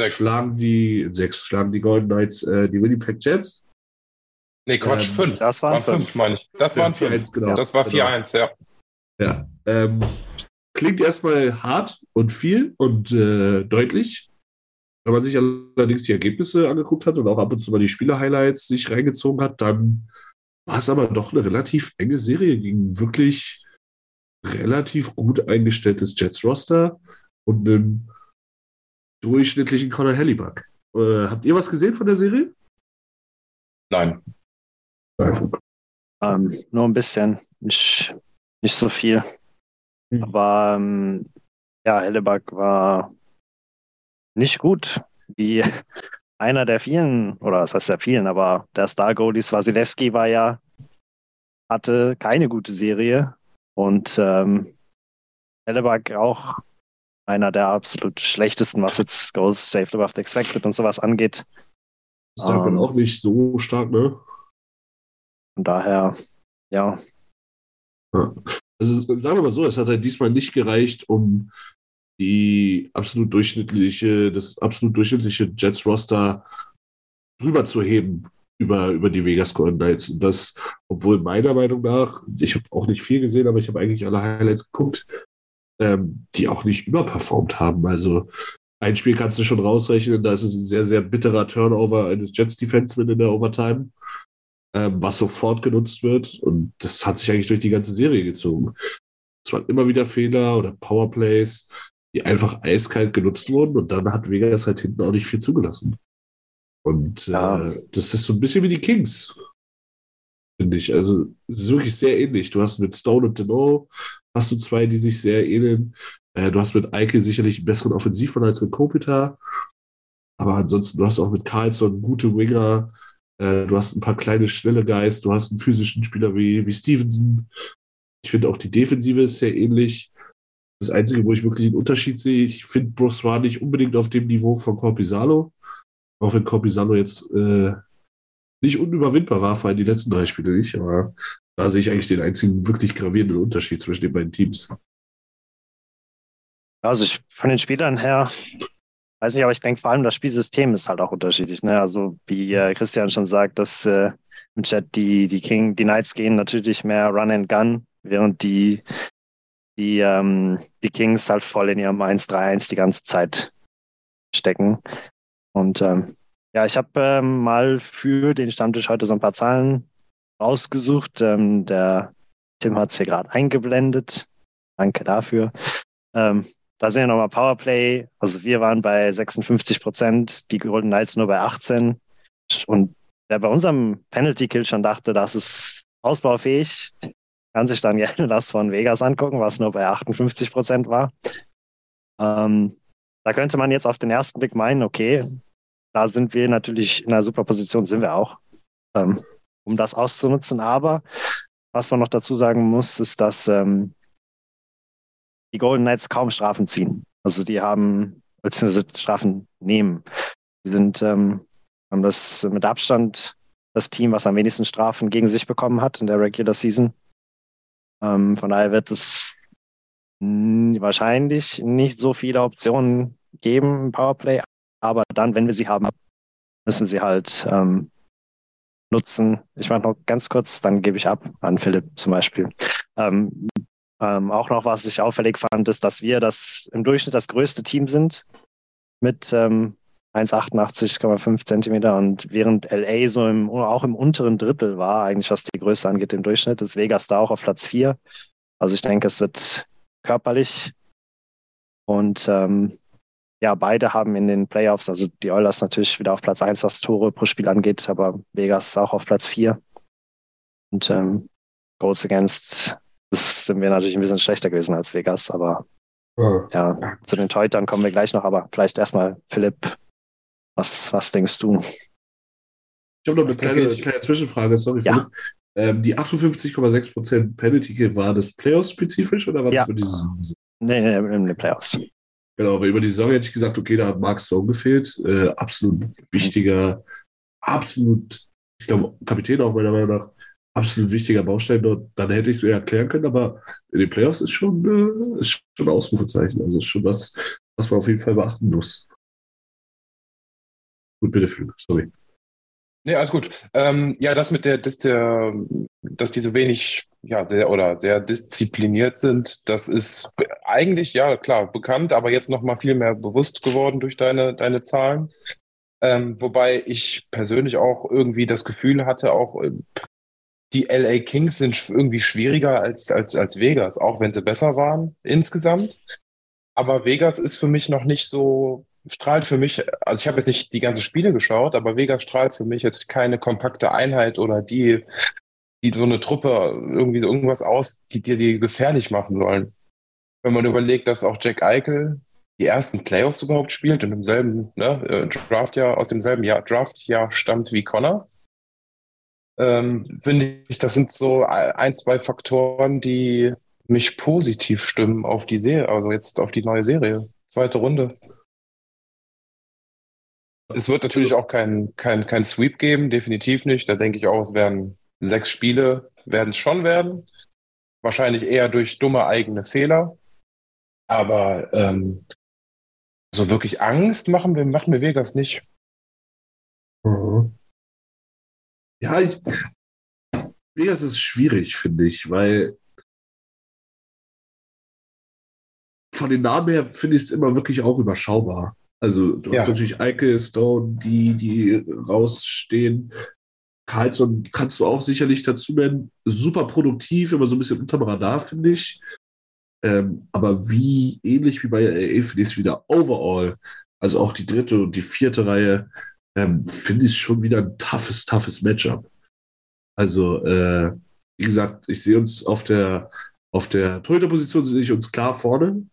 Sechs. Schlagen die, in sechs schlagen die Golden Knights äh, die Winnipeg Jets. Nee, Quatsch, Ähm, fünf. das waren fünf. meine ich. Das Ja, waren 4-1, fünf. genau. Das war Genau. 4-1, ja. Ja. Ähm, klingt erstmal hart und viel und äh, deutlich. Wenn man sich allerdings die Ergebnisse angeguckt hat und auch ab und zu mal die Spieler-Highlights sich reingezogen hat, dann war es aber doch eine relativ enge Serie gegen wirklich relativ gut eingestelltes Jets-Roster und einem durchschnittlichen Conor Hellebuck. Äh, habt ihr was gesehen von der Serie? Nein. Nein. Ähm, nur ein bisschen, nicht, nicht so viel. Hm. Aber ähm, ja, Hellebuck war nicht gut, wie einer der vielen, oder was heißt der vielen, aber der Star-Goalies Wasilewski war ja, hatte keine gute Serie und ähm, Hellebuck auch einer der absolut schlechtesten, was jetzt Goals Saved Above Expected und sowas angeht. Ist Ähm. auch nicht so stark, ne? Von daher, ja, Also sagen wir mal so, es hat halt diesmal nicht gereicht, um die absolut durchschnittliche, das absolut durchschnittliche Jets-Roster drüber zu heben über, über die Vegas Golden Knights. Und das, obwohl meiner Meinung nach, ich habe auch nicht viel gesehen, aber ich habe eigentlich alle Highlights geguckt, ähm, die auch nicht überperformt haben. Also ein Spiel kannst du schon rausrechnen, da ist es ein sehr, sehr bitterer Turnover eines Jets-Defensemen in der Overtime ähm, was sofort genutzt wird. Und das hat sich eigentlich durch die ganze Serie gezogen. Es waren immer wieder Fehler oder Powerplays, die einfach eiskalt genutzt wurden und dann hat Vegas halt hinten auch nicht viel zugelassen. Und Ja. äh, das ist so ein bisschen wie die Kings, finde ich. Also es ist wirklich sehr ähnlich. Du hast mit Stone und Deneau hast du zwei, die sich sehr ähneln. Äh, du hast mit Eike sicherlich einen besseren Offensivmann als mit Kopitar. Aber ansonsten, du hast auch mit Carlson gute Winger. Äh, du hast ein paar kleine, schnelle Guys. Du hast einen physischen Spieler wie, wie Stevenson. Ich finde auch die Defensive ist sehr ähnlich. Das Einzige, wo ich wirklich einen Unterschied sehe, ich finde, Bruce war nicht unbedingt auf dem Niveau von Corpisalo. Auch wenn Corpisalo jetzt äh, nicht unüberwindbar war, vor allem die letzten drei Spiele nicht. Aber da sehe ich eigentlich den einzigen wirklich gravierenden Unterschied zwischen den beiden Teams. Also ich von den Spielern her, weiß nicht, aber ich denke vor allem das Spielsystem ist halt auch unterschiedlich. Ne? Also wie äh, Christian schon sagt, dass äh, im Chat die, die King, die Knights gehen natürlich mehr Run and Gun, während die, die, ähm, die Kings halt voll in ihrem 1-3-1 die ganze Zeit stecken. Und ähm, ja, ich habe ähm, mal für den Stammtisch heute so ein paar Zahlen rausgesucht. Ähm, der Tim hat es hier gerade eingeblendet. Danke dafür. Ähm, da sind ja nochmal Powerplay. Also wir waren bei 56 Prozent, die Golden Knights nur bei 18. Und wer bei unserem Penalty Kill schon dachte, das ist ausbaufähig, kann sich dann gerne das von Vegas angucken, was nur bei 58 Prozent war. Ähm, da könnte man jetzt auf den ersten Blick meinen, okay, da sind wir natürlich in einer super Position, sind wir auch, ähm, um das auszunutzen. Aber was man noch dazu sagen muss, ist, dass ähm, die Golden Knights kaum Strafen ziehen. Also die haben, beziehungsweise Strafen nehmen. Sie sind, ähm, haben das mit Abstand das Team, was am wenigsten Strafen gegen sich bekommen hat in der Regular Season. Ähm, von daher wird es wahrscheinlich nicht so viele Optionen geben im Powerplay, aber dann, wenn wir sie haben, müssen sie halt ähm, nutzen. Ich mache noch ganz kurz, dann gebe ich ab an Philipp zum Beispiel. Ähm, ähm, auch noch, was ich auffällig fand, ist, dass wir das im Durchschnitt das größte Team sind mit ähm, 1,88,5 Zentimeter und während LA so im, auch im unteren Drittel war, eigentlich was die Größe angeht im Durchschnitt, ist Vegas da auch auf Platz 4. Also ich denke, es wird körperlich und ähm, ja, beide haben in den Playoffs, also die Oilers natürlich wieder auf Platz 1, was Tore pro Spiel angeht, aber Vegas auch auf Platz 4. Und ähm, Goals Against das sind wir natürlich ein bisschen schlechter gewesen als Vegas, aber oh. ja, zu den Teutern kommen wir gleich noch, aber vielleicht erstmal Philipp, was, was denkst du? Ich habe noch eine kleine, kleine, Zwischenfrage, sorry, ja. Ähm, die 58,6% Penalty war das Playoffs-spezifisch oder war ja. das für die Saison? Nee, nee, in den Playoffs. Genau, aber über die Saison hätte ich gesagt, okay, da hat Mark Stone gefehlt. Äh, absolut wichtiger, absolut, ich glaube, Kapitän auch meiner Meinung nach, absolut wichtiger Baustein dort. Dann hätte ich es mir erklären können, aber in den Playoffs ist schon, äh, ist schon ein Ausrufezeichen. Also ist schon was, was man auf jeden Fall beachten muss. Gut, bitte, Philipp, sorry. Nee, alles gut. Ähm, ja, das mit der, dass, der, dass die so wenig, ja, sehr, oder sehr diszipliniert sind, das ist eigentlich, ja, klar, bekannt, aber jetzt noch mal viel mehr bewusst geworden durch deine, deine Zahlen. Ähm, wobei ich persönlich auch irgendwie das Gefühl hatte, auch äh, die LA Kings sind irgendwie schwieriger als, als, als Vegas, auch wenn sie besser waren insgesamt. Aber Vegas ist für mich noch nicht so, strahlt für mich, also ich habe jetzt nicht die ganzen Spiele geschaut, aber Vegas strahlt für mich jetzt keine kompakte Einheit oder die, die so eine Truppe irgendwie so irgendwas aus, die dir die gefährlich machen sollen. Wenn man überlegt, dass auch Jack Eichel die ersten Playoffs überhaupt spielt und im selben ne, äh, Draftjahr, aus demselben Jahr, Draftjahr stammt wie Connor ähm, finde ich, das sind so ein, zwei Faktoren, die mich positiv stimmen auf die Serie, also jetzt auf die neue Serie. Zweite Runde. Es wird natürlich also, auch kein, kein, kein Sweep geben, definitiv nicht. Da denke ich auch, es werden sechs Spiele, werden es schon werden. Wahrscheinlich eher durch dumme eigene Fehler. Aber ähm, so wirklich Angst machen wir, machen wir Vegas nicht. Mhm. Ja, ich, Vegas ist schwierig, finde ich, weil von den Namen her finde ich es immer wirklich auch überschaubar. Also du ja. hast natürlich Eike, Stone, die, die rausstehen. Carlson kannst du auch sicherlich dazu nennen. Super produktiv, immer so ein bisschen unterm Radar, finde ich. Ähm, aber wie ähnlich wie bei LA finde ich es wieder overall. Also auch die dritte und die vierte Reihe ähm, finde ich schon wieder ein toughes, toughes Matchup. Also, äh, wie gesagt, ich sehe uns auf der, auf der Torhüter-Position sehe ich uns klar vorne.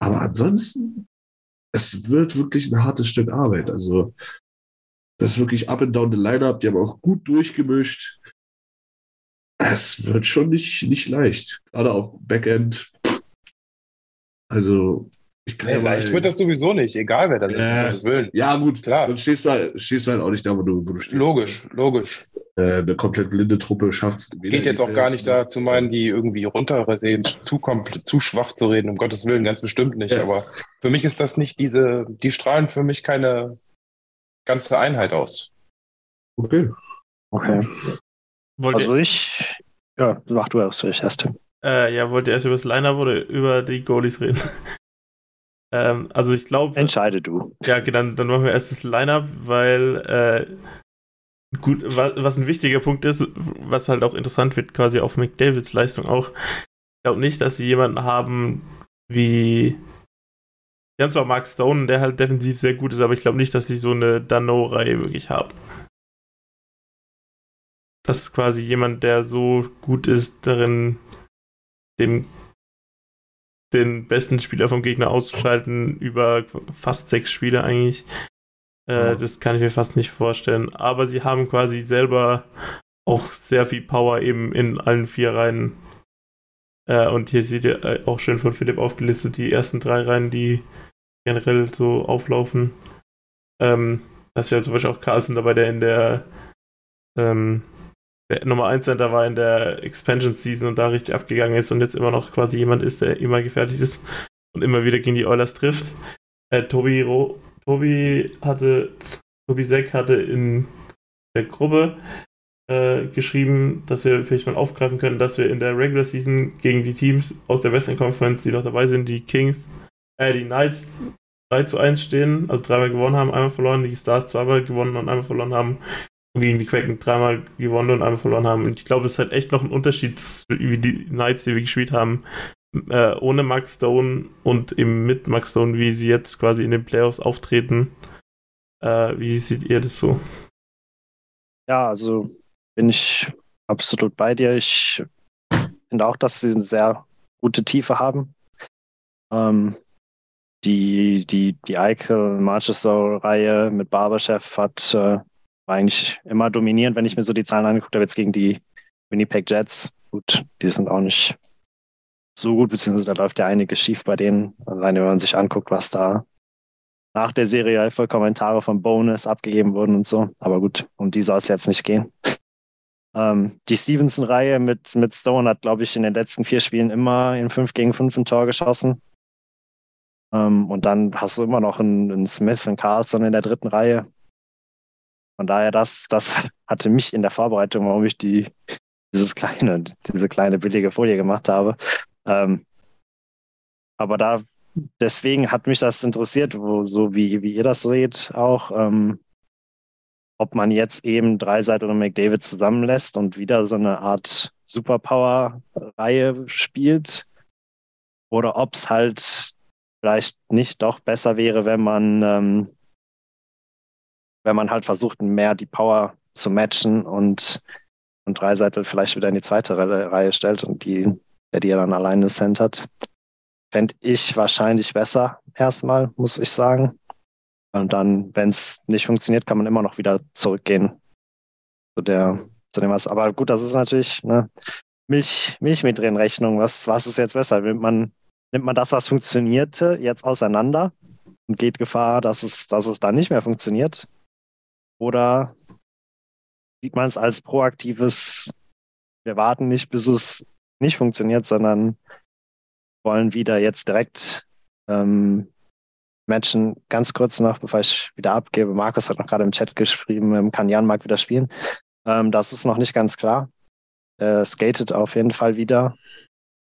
Aber ansonsten, es wird wirklich ein hartes Stück Arbeit. Also, das ist wirklich up and down the lineup. Die haben auch gut durchgemischt. Es wird schon nicht, nicht leicht. Gerade auf Backend. Also, Ich kann Nee, leicht wird das sowieso nicht, egal wer das ist, um Äh, Gottes Willen. Ja, gut, Klar. Sonst stehst du, halt, stehst du halt auch nicht da, wo du, wo du stehst. Logisch, logisch. Äh, eine komplett blinde Truppe schafft Geht jetzt auch gar nicht da zu meinen, die irgendwie runterreden, zu, zu schwach zu reden, um Gottes Willen, ganz bestimmt nicht. Ja. Aber für mich ist das nicht diese, die strahlen für mich keine ganze Einheit aus. Okay. Okay. Wollt Also ich, ja, mach du erst, ich erst. äh, ja, wollt ihr erst über das Line-Up oder über die Goalies reden? Ähm, also ich glaube, Entscheide du. ja, okay, dann, dann machen wir erst das Line-Up, weil äh, gut, was, was ein wichtiger Punkt ist, was halt auch interessant wird, quasi auf McDavids Leistung auch. Ich glaube nicht, dass sie jemanden haben wie. Die haben zwar Mark Stone, der halt defensiv sehr gut ist, aber ich glaube nicht, dass sie so eine Dano-Reihe wirklich haben. Das ist quasi jemand, der so gut ist, darin dem den besten Spieler vom Gegner auszuschalten über fast sechs Spiele eigentlich. Äh, Das kann ich mir fast nicht vorstellen. Aber sie haben quasi selber auch sehr viel Power eben in allen vier Reihen. Äh, und hier seht ihr äh, auch schön von Philipp aufgelistet die ersten drei Reihen, die generell so auflaufen. Ähm, da ist ja zum Beispiel auch Carlson dabei, der in der, ähm, der Nummer 1 Center war in der Expansion Season und da richtig abgegangen ist und jetzt immer noch quasi jemand ist, der immer gefährlich ist und immer wieder gegen die Oilers trifft. Äh, Tobi, Ro Tobi hatte, Tobi Seck hatte in der Gruppe äh, geschrieben, dass wir vielleicht mal aufgreifen können, dass wir in der Regular Season gegen die Teams aus der Western Conference, die noch dabei sind, die Kings, äh, die Knights 3 zu 1 stehen, also dreimal gewonnen haben, einmal verloren, die Stars zweimal gewonnen und einmal verloren haben gegen die Kraken dreimal gewonnen und einmal verloren haben. Und ich glaube, es ist halt echt noch ein Unterschied, wie die Knights, die wir gespielt haben, äh, ohne Max Stone und eben mit Max Stone, wie sie jetzt quasi in den Playoffs auftreten. Äh, wie seht ihr das so? Ja, also bin ich absolut bei dir. Ich finde auch, dass sie eine sehr gute Tiefe haben. Ähm, die, die, die Eike Manchester-Reihe mit Barberchef hat äh, war eigentlich immer dominierend, wenn ich mir so die Zahlen angeguckt habe, jetzt gegen die Winnipeg Jets. Gut, die sind auch nicht so gut, beziehungsweise da läuft ja einiges schief bei denen. Alleine wenn man sich anguckt, was da nach der Serie für Kommentare von Bonus abgegeben wurden und so. Aber gut, um die soll es jetzt nicht gehen. Ähm, die Stevenson-Reihe mit, mit Stone hat, glaube ich, in den letzten vier Spielen immer in 5 gegen 5 ein Tor geschossen. Ähm, und dann hast du immer noch einen, einen Smith und Carlson in der dritten Reihe. Von daher, das, das hatte mich in der Vorbereitung, warum ich die, dieses kleine, diese kleine billige Folie gemacht habe. Ähm, aber da, deswegen hat mich das interessiert, wo, so wie, wie ihr das seht, auch, ähm, ob man jetzt eben Dreiseit und McDavid zusammenlässt und wieder so eine Art Superpower-Reihe spielt. Oder ob es halt vielleicht nicht doch besser wäre, wenn man, ähm, wenn man halt versucht, mehr die Power zu matchen und, und Dreiseitel vielleicht wieder in die zweite Re Reihe stellt und die, der die dann alleine centert. Fände ich wahrscheinlich besser, erstmal, muss ich sagen. Und dann, wenn es nicht funktioniert, kann man immer noch wieder zurückgehen zu der, zu dem was. Aber gut, das ist natürlich ne, Milch, Milchmädchenrechnung. Was, was ist jetzt besser? Nimmt man, nimmt man das, was funktionierte, jetzt auseinander und geht Gefahr, dass es, dass es dann nicht mehr funktioniert? Oder sieht man es als proaktives, wir warten nicht, bis es nicht funktioniert, sondern wollen wieder jetzt direkt ähm, matchen. Ganz kurz noch, bevor ich wieder abgebe. Markus hat noch gerade im Chat geschrieben, ähm, kann Jan Mark wieder spielen. Ähm, das ist noch nicht ganz klar. Er skatet auf jeden Fall wieder.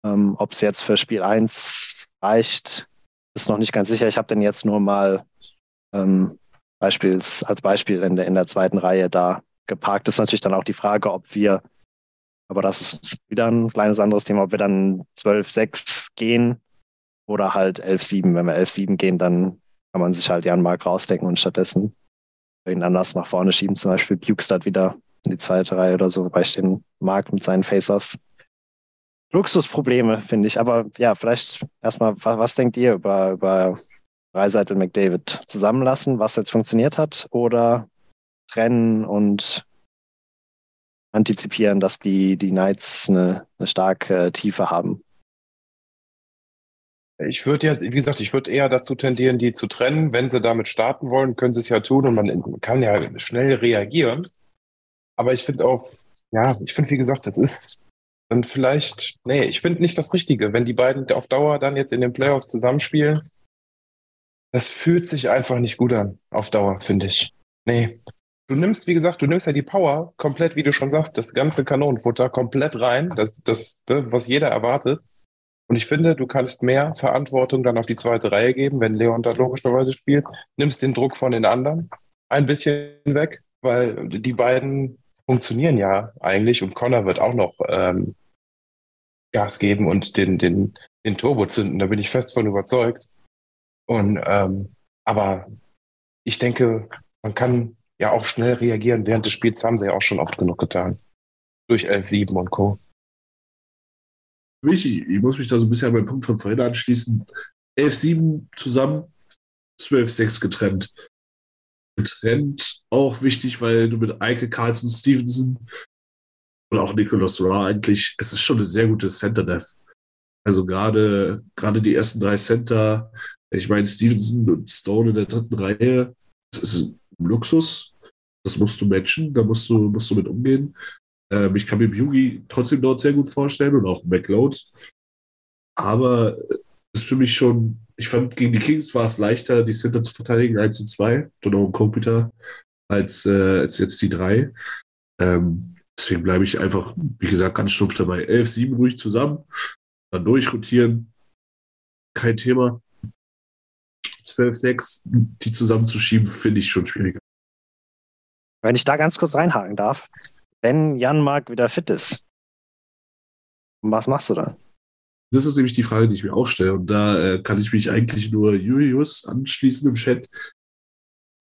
Ähm, Ob es jetzt für Spiel 1 reicht, ist noch nicht ganz sicher. Ich habe den jetzt nur mal ähm, Beispiels, als Beispiel in der, in der zweiten Reihe da geparkt. Das ist natürlich dann auch die Frage, ob wir, aber das ist wieder ein kleines anderes Thema, ob wir dann 12-6 gehen oder halt 11-7. Wenn wir 11-7 gehen, dann kann man sich halt Jan Mark rausdenken und stattdessen ihn anders nach vorne schieben. Zum Beispiel Bukestad wieder in die zweite Reihe oder so, wobei ich den mag mit seinen Face-Offs. Luxusprobleme, finde ich. Aber ja, vielleicht erstmal, was, was denkt ihr über, über Dreiseitel McDavid? Zusammenlassen, was jetzt funktioniert hat, oder trennen und antizipieren, dass die, die Knights eine, eine starke Tiefe haben? Ich würde ja, wie gesagt, ich würde eher dazu tendieren, die zu trennen. Wenn sie damit starten wollen, können sie es ja tun und man kann ja schnell reagieren. Aber ich finde auch, ja, ich finde, wie gesagt, das ist dann vielleicht, nee, ich finde nicht das Richtige. Wenn die beiden auf Dauer dann jetzt in den Playoffs zusammenspielen, das fühlt sich einfach nicht gut an, auf Dauer, finde ich. Nee. Du nimmst, wie gesagt, du nimmst ja die Power komplett, wie du schon sagst, das ganze Kanonenfutter komplett rein, das, das, das was jeder erwartet. Und ich finde, du kannst mehr Verantwortung dann auf die zweite Reihe geben, wenn Leon da logischerweise spielt. Nimmst den Druck von den anderen ein bisschen weg, weil die beiden funktionieren ja eigentlich und Connor wird auch noch ähm, Gas geben und den, den, den Turbo zünden. Da bin ich fest von überzeugt. Und ähm, aber ich denke, man kann ja auch schnell reagieren. Während des Spiels haben sie ja auch schon oft genug getan. Durch 11-7 und Co. Ich, ich muss mich da so ein bisschen an meinen Punkt von vorhin anschließen. 11-7 zusammen, 12-6 getrennt. Getrennt auch wichtig, weil du mit Eike, Carlson, Stevenson und auch Nicholas Ra eigentlich, es ist schon eine sehr gute Center-Death. Also gerade, gerade die ersten drei Center, ich meine Stevenson und Stone in der dritten Reihe, das ist ein Luxus. Das musst du matchen, da musst du, musst du mit umgehen. Ähm, ich kann mir Yugi trotzdem dort sehr gut vorstellen und auch McLeod. Aber es ist für mich schon, ich fand, gegen die Kings war es leichter, die Center zu verteidigen, 1 und 2, Donau und Computer, als, äh, als jetzt die drei. Ähm, deswegen bleibe ich einfach, wie gesagt, ganz stumpf dabei. 11, 7 ruhig zusammen, dann durchrotieren, kein Thema. 12, 6, die zusammenzuschieben, finde ich schon schwieriger. Wenn ich da ganz kurz reinhaken darf, wenn Jan Mark wieder fit ist, was machst du dann? Das ist nämlich die Frage, die ich mir auch stelle. Und da äh, kann ich mich eigentlich nur Julius anschließen im Chat.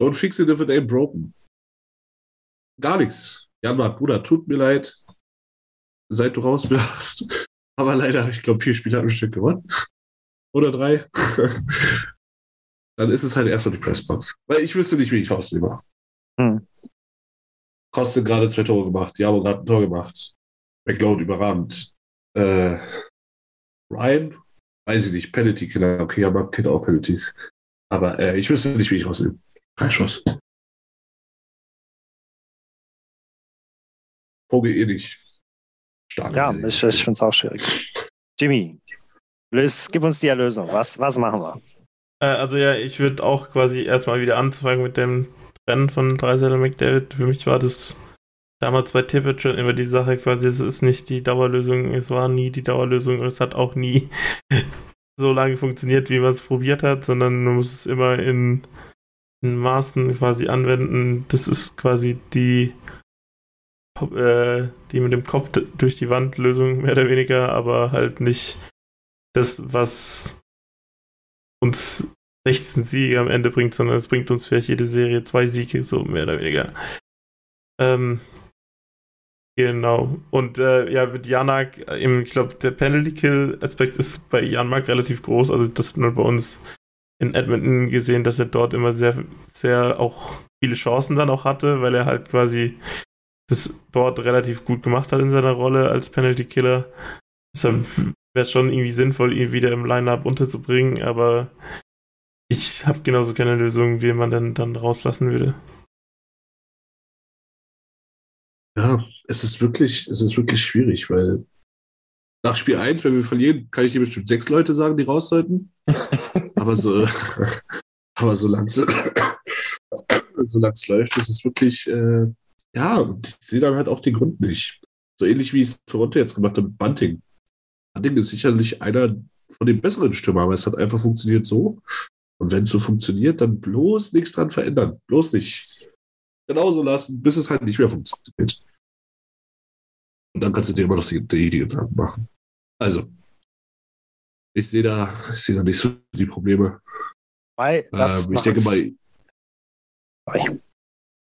Don't fix it if it ain't broken. Gar nichts. Jan Mark, Bruder, tut mir leid, seit du raus bist. Aber leider, ich glaube, vier Spiele am Stück gewonnen. Oder drei. Dann ist es halt erstmal die Pressbox. Weil ich wüsste nicht, wie ich rausnehme. Hm. Kostet gerade zwei Tore gemacht. Jabo gerade ein Tor gemacht. McLeod überragend. Äh, Ryan, weiß ich nicht, Penalty Killer. Okay, aber kennt auch Penalties. Aber äh, ich wüsste nicht, wie ich rausnehme. Kein Schuss. Vogel eh nicht. Stark. Ja, ich, ich finde es auch schwierig. Jimmy, lös, gib uns die Erlösung. Was, was machen wir? Äh, also ja, ich würde auch quasi erstmal wieder anfangen mit dem Rennen von Dreiseiter McDavid. Für mich war das damals bei Tippett schon immer die Sache quasi, es ist nicht die Dauerlösung, es war nie die Dauerlösung und es hat auch nie so lange funktioniert, wie man es probiert hat, sondern man muss es immer in, in Maßen quasi anwenden. Das ist quasi die äh, die mit dem Kopf durch die Wand Lösung mehr oder weniger, aber halt nicht das, was uns 16 Siege am Ende bringt, sondern es bringt uns vielleicht jede Serie zwei Siege, so mehr oder weniger. Ähm, genau. Und äh, ja, mit Janak, äh, ich glaube, der Penalty-Kill-Aspekt ist bei Janak relativ groß. Also das hat man bei uns in Edmonton gesehen, dass er dort immer sehr, sehr auch viele Chancen dann auch hatte, weil er halt quasi das dort relativ gut gemacht hat in seiner Rolle als Penalty-Killer. Deshalb wäre es schon irgendwie sinnvoll, ihn wieder im Line-Up unterzubringen, aber ich habe genauso keine Lösung, wie man dann, dann rauslassen würde. Ja, es ist wirklich, es ist wirklich schwierig, weil nach Spiel 1, wenn wir verlieren, kann ich dir bestimmt sechs Leute sagen, die raus sollten. aber so, aber solange es läuft, ist es wirklich, äh, ja, und ich sehe dann halt auch den Grund nicht. So ähnlich wie es Toronto jetzt gemacht hat mit Bunting. Bunting ist sicherlich einer von den besseren Stürmern, aber es hat einfach funktioniert so. Und wenn es so funktioniert, dann bloß nichts dran verändern. Bloß nicht. Genauso lassen, bis es halt nicht mehr funktioniert. Und dann kannst du dir immer noch die, die, die Gedanken machen. Also, ich sehe da, ich sehe da nicht so die Probleme. Weil, ähm, ich denke mal.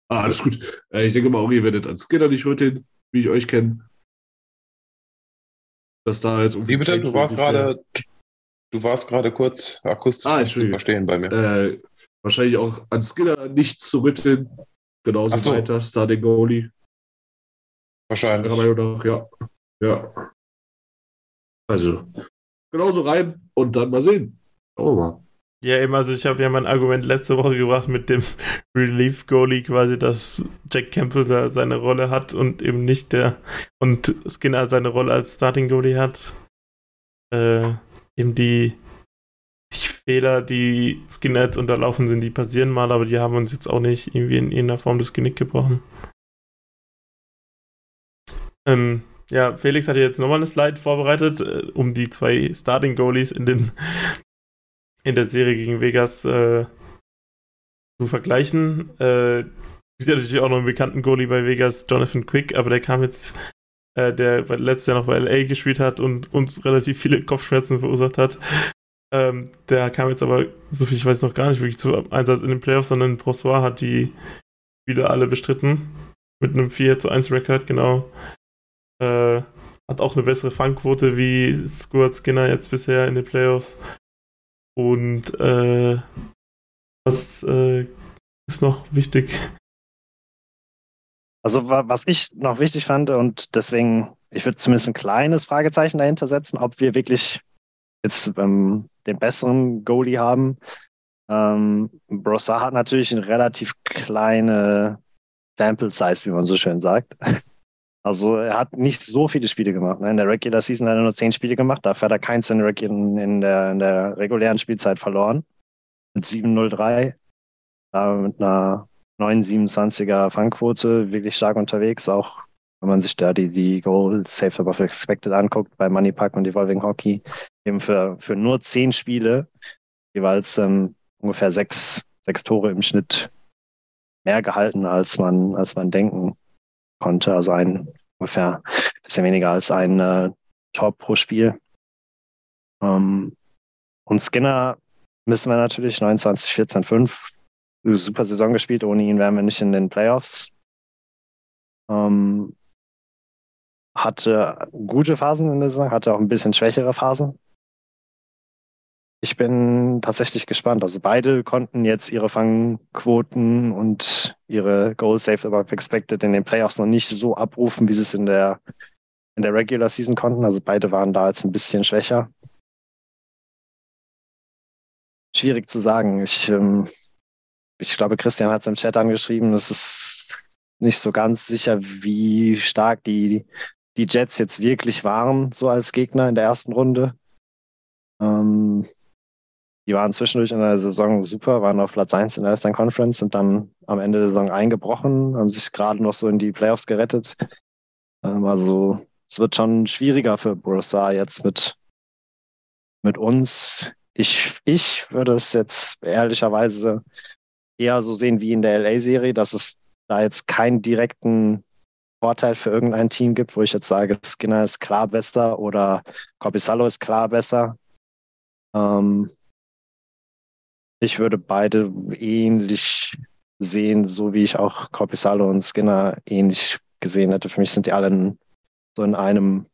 Ah, alles gut. Äh, ich denke mal, ihr werdet an Skinner nicht rütteln, wie ich euch kenne. Dass da jetzt Wie bitte? Du warst gerade, Du warst gerade kurz akustisch ah, zu verstehen bei mir. Äh, wahrscheinlich auch an Skinner nicht zu rütteln. Genauso so. weiter, Starting Goalie. Wahrscheinlich. Nach, ja. Ja. Also, genauso rein und dann mal sehen. Schauen wir mal. Ja, eben, also ich habe ja mein Argument letzte Woche gebracht mit dem Relief-Goalie quasi, dass Jack Campbell da seine Rolle hat und eben nicht der und Skinner seine Rolle als Starting-Goalie hat. Äh, eben die, die Fehler, die Skinner jetzt unterlaufen sind, die passieren mal, aber die haben uns jetzt auch nicht irgendwie in irgendeiner Form das Genick gebrochen. Ähm, ja, Felix hat jetzt nochmal eine Slide vorbereitet, äh, um die zwei Starting Goalies in den in der Serie gegen Vegas äh, zu vergleichen. Äh, gibt natürlich auch noch einen bekannten Goalie bei Vegas, Jonathan Quick, aber der kam jetzt, äh, der letztes Jahr noch bei LA gespielt hat und uns relativ viele Kopfschmerzen verursacht hat. Ähm, der kam jetzt aber, so viel ich weiß, noch gar nicht wirklich zu Einsatz in den Playoffs, sondern Brossois hat die Spiele alle bestritten. Mit einem 4 zu 1 Rekord, genau. Äh, hat auch eine bessere Fangquote wie Stuart Skinner jetzt bisher in den Playoffs. Und äh, was äh, ist noch wichtig? Also was ich noch wichtig fand und deswegen, ich würde zumindest ein kleines Fragezeichen dahinter setzen, ob wir wirklich jetzt ähm, den besseren Goalie haben. Ähm, Brossard hat natürlich eine relativ kleine Sample Size, wie man so schön sagt. Also er hat nicht so viele Spiele gemacht. Ne? In der Regular Season hat er nur zehn Spiele gemacht. Dafür hat er keins in, in, der, in der regulären Spielzeit verloren. Mit 7-0-3. Da mit einer 9,27er Fangquote wirklich stark unterwegs. Auch wenn man sich da die, die Goal Safe Above Expected anguckt bei Money Park und Evolving Hockey. Eben für, für nur zehn Spiele jeweils ähm, ungefähr sechs, sechs Tore im Schnitt mehr gehalten, als man, als man denken konnte. Also ein ungefähr ein bisschen weniger als ein äh, Tor pro Spiel. Ähm, und Skinner müssen wir natürlich 29, 14, 5. Super Saison gespielt. Ohne ihn wären wir nicht in den Playoffs. Ähm, hatte gute Phasen in der Saison, hatte auch ein bisschen schwächere Phasen. Ich bin tatsächlich gespannt. Also beide konnten jetzt ihre Fangquoten und ihre Goals saved above expected in den Playoffs noch nicht so abrufen, wie sie es in der, in der Regular Season konnten. Also beide waren da jetzt ein bisschen schwächer. Schwierig zu sagen. Ich, ähm, ich glaube, Christian hat es im Chat angeschrieben. Es ist nicht so ganz sicher, wie stark die, die Jets jetzt wirklich waren, so als Gegner in der ersten Runde. Ähm, die waren zwischendurch in der Saison super, waren auf Platz 1 in der Western Conference, sind dann am Ende der Saison eingebrochen, haben sich gerade noch so in die Playoffs gerettet. Ähm, also es wird schon schwieriger für Brossard jetzt mit, mit uns. Ich, ich würde es jetzt ehrlicherweise eher so sehen wie in der LA-Serie, dass es da jetzt keinen direkten Vorteil für irgendein Team gibt, wo ich jetzt sage, Skinner ist klar besser oder Corpissalo ist klar besser. Ähm, ich würde beide ähnlich sehen, so wie ich auch Corpissalo und Skinner ähnlich gesehen hätte. Für mich sind die alle in, so in einem,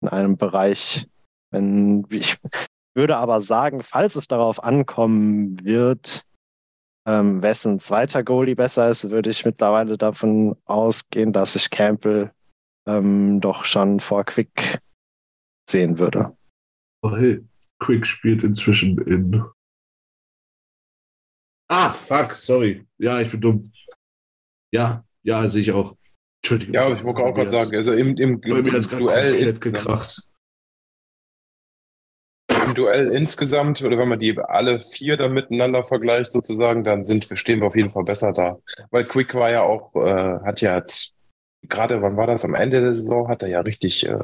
in einem Bereich. Wenn, ich würde aber sagen, falls es darauf ankommen wird, ähm, wessen zweiter Goalie besser ist, würde ich mittlerweile davon ausgehen, dass ich Campbell ähm, doch schon vor Quick sehen würde. Oh, hey, Quick spielt inzwischen in Ah, fuck, sorry. Ja, ich bin dumm. Ja, ja, sehe ich auch. Entschuldigung. Ja, ich wollte auch gerade sagen, also im, im, im, im Duell in, gekracht. Im Duell insgesamt, oder wenn man die alle vier da miteinander vergleicht, sozusagen, dann sind wir, stehen wir auf jeden Fall besser da. Weil Quick war ja auch, äh, hat ja jetzt, gerade wann war das? Am Ende der Saison hat er ja richtig, äh,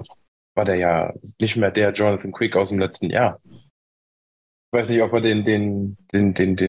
war der ja nicht mehr der Jonathan Quick aus dem letzten Jahr. Ich weiß nicht, ob er den, den, den, den, den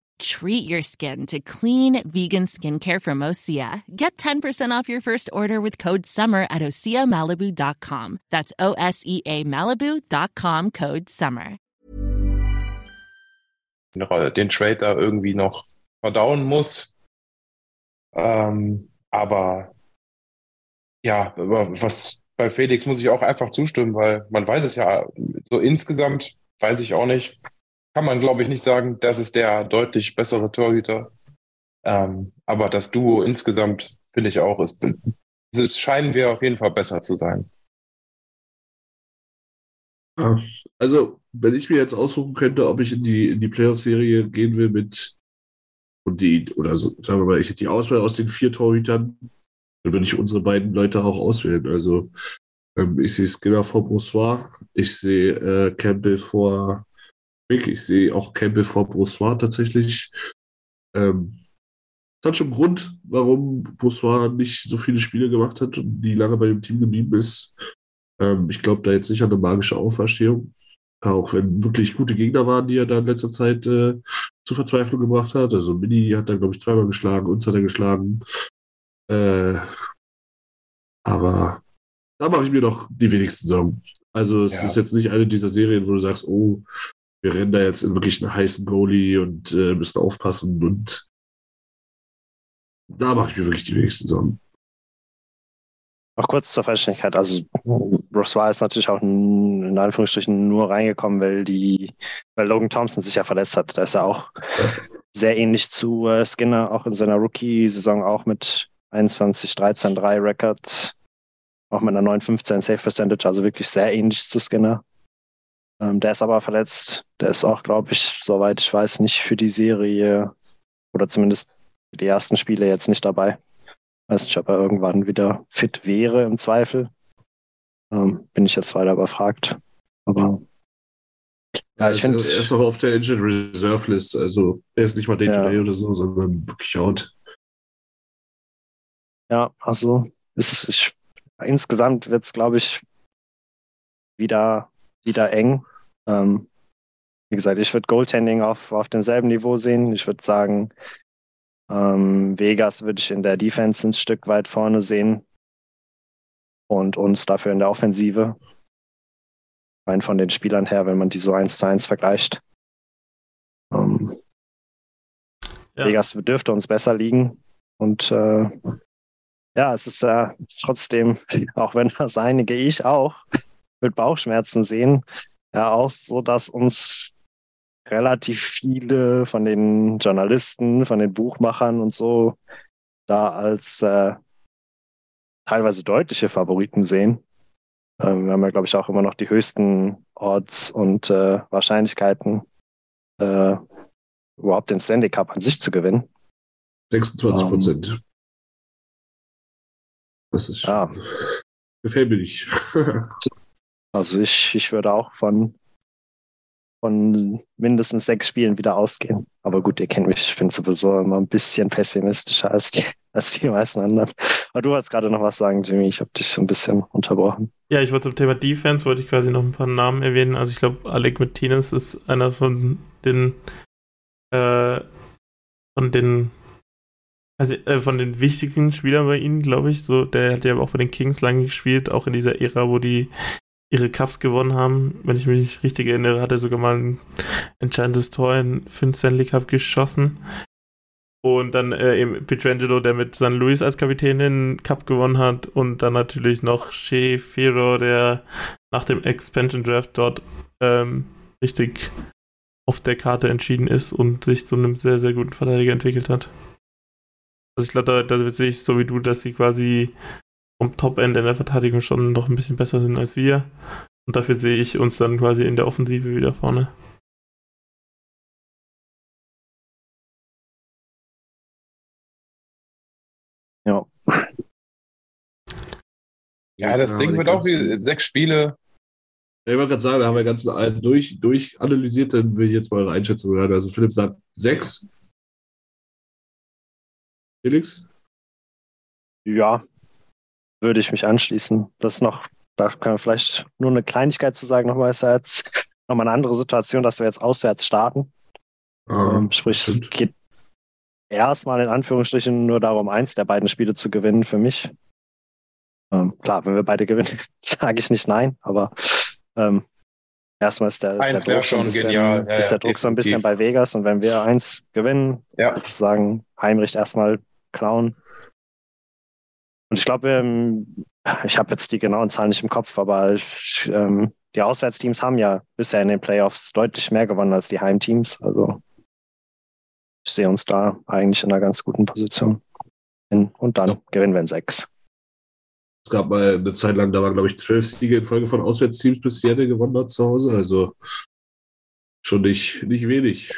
Treat your skin to clean vegan skincare from Osea. Get 10% off your first order with code SUMMER at OseaMalibu.com. That's O S E A Malibu.com code SUMMER. den Trade da irgendwie noch verdauen muss. Ähm, aber ja, was bei Felix muss ich auch einfach zustimmen, weil man weiß es ja so insgesamt, weiß ich auch nicht, kann man glaube ich nicht sagen, das ist der deutlich bessere Torhüter. Ähm, aber das Duo insgesamt finde ich auch, ist, es scheinen wir auf jeden Fall besser zu sein. Also, wenn ich mir jetzt aussuchen könnte, ob ich in die, in die Playoff-Serie gehen will mit und die, oder so, sagen wir mal, ich hätte die Auswahl aus den vier Torhütern, dann würde ich unsere beiden Leute auch auswählen. Also, ähm, ich sehe Skinner vor Brossois, ich sehe äh, Campbell vor Mick, ich sehe auch Campbell vor Brossois tatsächlich. Ähm, das hat schon einen Grund, warum Brossois nicht so viele Spiele gemacht hat und nie lange bei dem Team geblieben ist. Ähm, ich glaube da jetzt nicht an eine magische Auferstehung. Auch wenn wirklich gute Gegner waren, die er da in letzter Zeit äh, zur Verzweiflung gebracht hat. Also Mini hat er, glaube ich, zweimal geschlagen, uns hat er geschlagen. Äh, aber da mache ich mir doch die wenigsten Sorgen. Also es Ja. ist jetzt nicht eine dieser Serien, wo du sagst, oh, wir rennen da jetzt in wirklich einen heißen Goalie und äh, müssen aufpassen und da mache ich mir wirklich die wenigsten Sorgen. Noch kurz zur Vollständigkeit. Also, Brossois ist natürlich auch in, Anführungsstrichen nur reingekommen, weil die, weil Logan Thompson sich ja verletzt hat. Da ist er auch sehr ähnlich zu äh, Skinner, auch in seiner Rookie-Saison auch mit 21, 13, 3 Records, auch mit einer 9,15 Safe Percentage, also wirklich sehr ähnlich zu Skinner. Ähm, der ist aber verletzt. Der ist auch, glaube ich, soweit ich weiß, nicht für die Serie oder zumindest für die ersten Spiele jetzt nicht dabei. Weiß nicht, ob er irgendwann wieder fit wäre im Zweifel. Ähm, bin ich jetzt weiter überfragt. Aber ja, ich er, finde, ist, er ist noch auf der Injured Reserve List. Also er ist nicht mal Day-to-Day Ja. oder so, sondern wirklich out. ja, also ist, ist, insgesamt wird es, glaube ich, wieder, wieder eng. Ähm, wie gesagt, ich würde Goaltending auf, auf demselben Niveau sehen. Ich würde sagen, ähm, Vegas würde ich in der Defense ein Stück weit vorne sehen und uns dafür in der Offensive. Rein von den Spielern her, wenn man die so eins zu eins vergleicht. Ähm, Ja. Vegas dürfte uns besser liegen. Und äh, ja, es ist ja trotzdem, auch wenn das einige ich auch mit Bauchschmerzen sehen, ja auch so, dass uns relativ viele von den Journalisten, von den Buchmachern und so da als äh, teilweise deutliche Favoriten sehen. Ähm, wir haben ja, glaube ich, auch immer noch die höchsten Odds und äh, Wahrscheinlichkeiten, äh, überhaupt den Stanley Cup an sich zu gewinnen. 26 Prozent. Das ist Ja. gefällt mir nicht. Also ich, ich würde auch von, von mindestens sechs Spielen wieder ausgehen. Aber gut, ihr kennt mich, ich bin sowieso immer ein bisschen pessimistischer als die, als die meisten anderen. Aber du wolltest gerade noch was sagen, Jimmy. Ich habe dich so ein bisschen unterbrochen. Ja, ich wollte zum Thema Defense, wollte ich quasi noch ein paar Namen erwähnen. Also ich glaube, Alec Martinez ist einer von den äh, von den also, äh, von den wichtigen Spielern bei ihnen, glaube ich. So, der hat ja auch bei den Kings lange gespielt, auch in dieser Ära, wo die ihre Cups gewonnen haben. Wenn ich mich richtig erinnere, hat er sogar mal ein entscheidendes Tor in, für den Stanley Cup geschossen. Und dann äh, eben Pietrangelo, der mit San Luis als Kapitän den Cup gewonnen hat. Und dann natürlich noch Shea Fero, der nach dem Expansion Draft dort ähm, richtig auf der Karte entschieden ist und sich zu einem sehr, sehr guten Verteidiger entwickelt hat. Also ich glaube, da, da sehe ich so wie du, dass sie quasi vom Top-End in der Verteidigung schon noch ein bisschen besser sind als wir. Und dafür sehe ich uns dann quasi in der Offensive wieder vorne. Ja. Ja, das Ding wird auch wie sechs Spiele. Ich wollte gerade sagen, da haben wir ganz durch, durch analysiert, dann will ich jetzt mal eure Einschätzung hören. Also Philipp sagt sechs. Felix? Ja, würde ich mich anschließen. Das noch, da können wir vielleicht nur eine Kleinigkeit zu sagen, nochmal ist ja jetzt nochmal eine andere Situation, dass wir jetzt auswärts starten. Ah, ähm, sprich, stimmt. es geht erstmal in Anführungsstrichen nur darum, eins der beiden Spiele zu gewinnen für mich. Ähm, klar, wenn wir beide gewinnen, sage ich nicht nein, aber ähm, erstmal ist der, ist Eins der Druck, so ein schon bisschen, genial. Ja, ist ja, der Druck so ein bisschen definitiv. bei Vegas und wenn wir eins gewinnen, Ja. sagen, Heimrich erstmal klauen. Und ich glaube, ähm, ich habe jetzt die genauen Zahlen nicht im Kopf, aber ich, ähm, die Auswärtsteams haben ja bisher in den Playoffs deutlich mehr gewonnen als die Heimteams. Also ich sehe uns da eigentlich in einer ganz guten Position. Und dann Ja. gewinnen wir in sechs. Es gab mal eine Zeit lang, da waren, glaube ich, zwölf Siege in Folge von Auswärtsteams, bis Seattle gewonnen hat zu Hause. Also schon nicht, nicht wenig.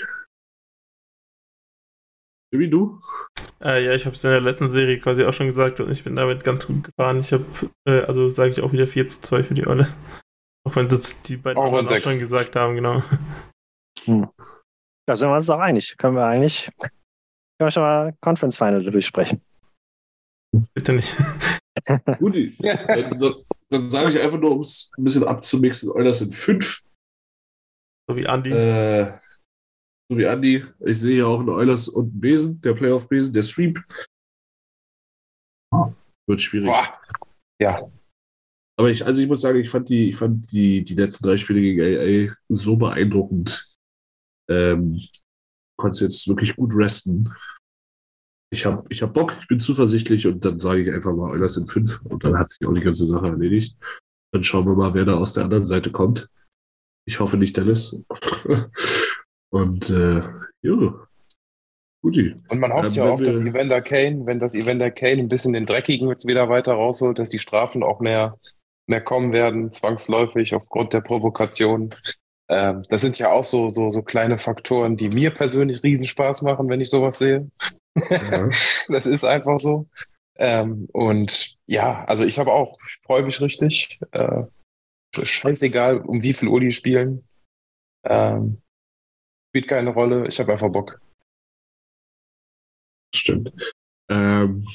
Wie du? Äh, ja, ich habe es in der letzten Serie quasi auch schon gesagt und ich bin damit ganz gut gefahren. Ich habe, äh, also sage ich auch wieder 4 zu 2 für die Olle. Auch wenn das die beiden Auch auch schon gesagt haben, genau. Da sind wir uns auch einig. Können wir eigentlich können wir schon mal Conference Final durchsprechen. Bitte nicht. Gut, dann, dann, dann sage ich einfach nur, um es ein bisschen abzumixen, Eulers sind fünf. So wie Andi. Äh, so wie Andi. Ich sehe hier auch einen Eulers und einen Besen, der Playoff-Besen, der Sweep. Wird schwierig. Boah. Ja, Aber ich, also ich muss sagen, ich fand die, ich fand die, die letzten drei Spiele gegen AA so beeindruckend. Ähm, konnte jetzt wirklich gut resten. Ich habe ich hab Bock, ich bin zuversichtlich und dann sage ich einfach mal, Eulers sind fünf und dann hat sich auch die ganze Sache erledigt. Dann schauen wir mal, wer da aus der anderen Seite kommt. Ich hoffe nicht Dallas. Und äh, ja, guti. und man hofft Ähm, ja wenn auch, dass Evander Kane, wenn das Evander Kane ein bisschen den Dreckigen jetzt wieder weiter rausholt, dass die Strafen auch mehr, mehr kommen werden, zwangsläufig aufgrund der Provokation. Ähm, das sind ja auch so, so, so kleine Faktoren, die mir persönlich Riesenspaß machen, wenn ich sowas sehe. Ja. Das ist einfach so. Ähm, und ja, also ich habe auch, ich freue mich richtig. Äh, scheißegal, um wie viel Uhr die spielen. Ähm, spielt keine Rolle. Ich habe einfach Bock. Stimmt. Ähm,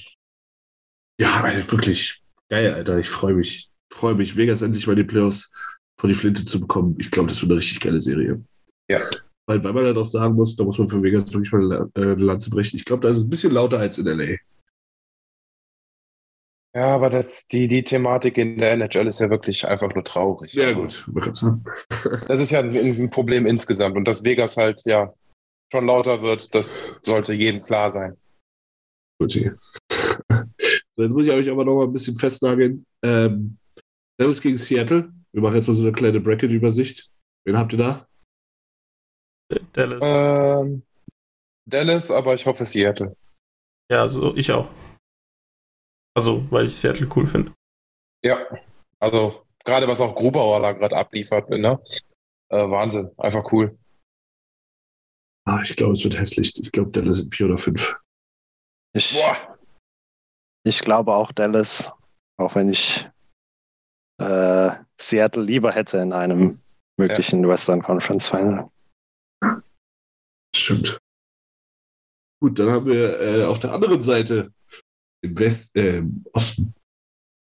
ja, Alter, wirklich geil, Alter. Ich freue mich. Freue mich. Vegas endlich mal die Playoffs vor die Flinte zu bekommen. Ich glaube, das wird eine richtig geile Serie. Ja. Weil, weil man dann auch sagen muss, da muss man für Vegas wirklich mal äh, eine Lanze brechen. Ich glaube, da ist es ein bisschen lauter als in LA. Ja, aber das, die, die Thematik in der NHL ist ja wirklich einfach nur traurig. Sehr Also, gut. Sagen. Das ist ja ein, ein Problem insgesamt. Und dass Vegas halt ja schon lauter wird, das sollte jedem klar sein. Gut. So, jetzt muss ich euch aber noch mal ein bisschen festnageln. Ähm, Dallas gegen Seattle. Wir machen jetzt mal so eine kleine Bracket-Übersicht. Wen habt ihr da? Dallas. Ähm, Dallas, aber ich hoffe Seattle. Ja, also ich auch. Also, weil ich Seattle cool finde. Ja, also gerade was auch Grubauer da gerade abliefert, ne? Äh, Wahnsinn, einfach cool. Ah, ich glaube, es wird hässlich. Ich glaube, Dallas sind vier oder fünf. Ich, Boah, ich glaube auch Dallas, auch wenn ich äh, Seattle lieber hätte in einem möglichen Western Conference Final. Stimmt. Gut, dann haben wir äh, auf der anderen Seite im West, äh, im Osten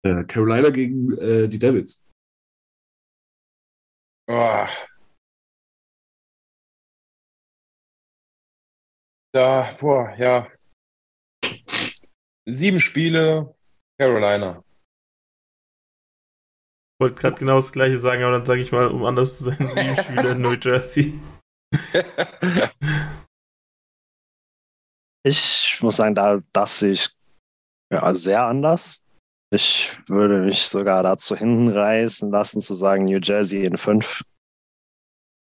äh, Carolina gegen äh, die Devils. Ah. Da, boah, ja. Sieben Spiele, Carolina. Ich wollte gerade genau das gleiche sagen, aber dann sage ich mal, um anders zu sein, sieben Spiele in New Jersey. Ich muss sagen, da das sehe ich ja, sehr anders. Ich würde mich sogar dazu hinreißen lassen, zu sagen New Jersey in fünf.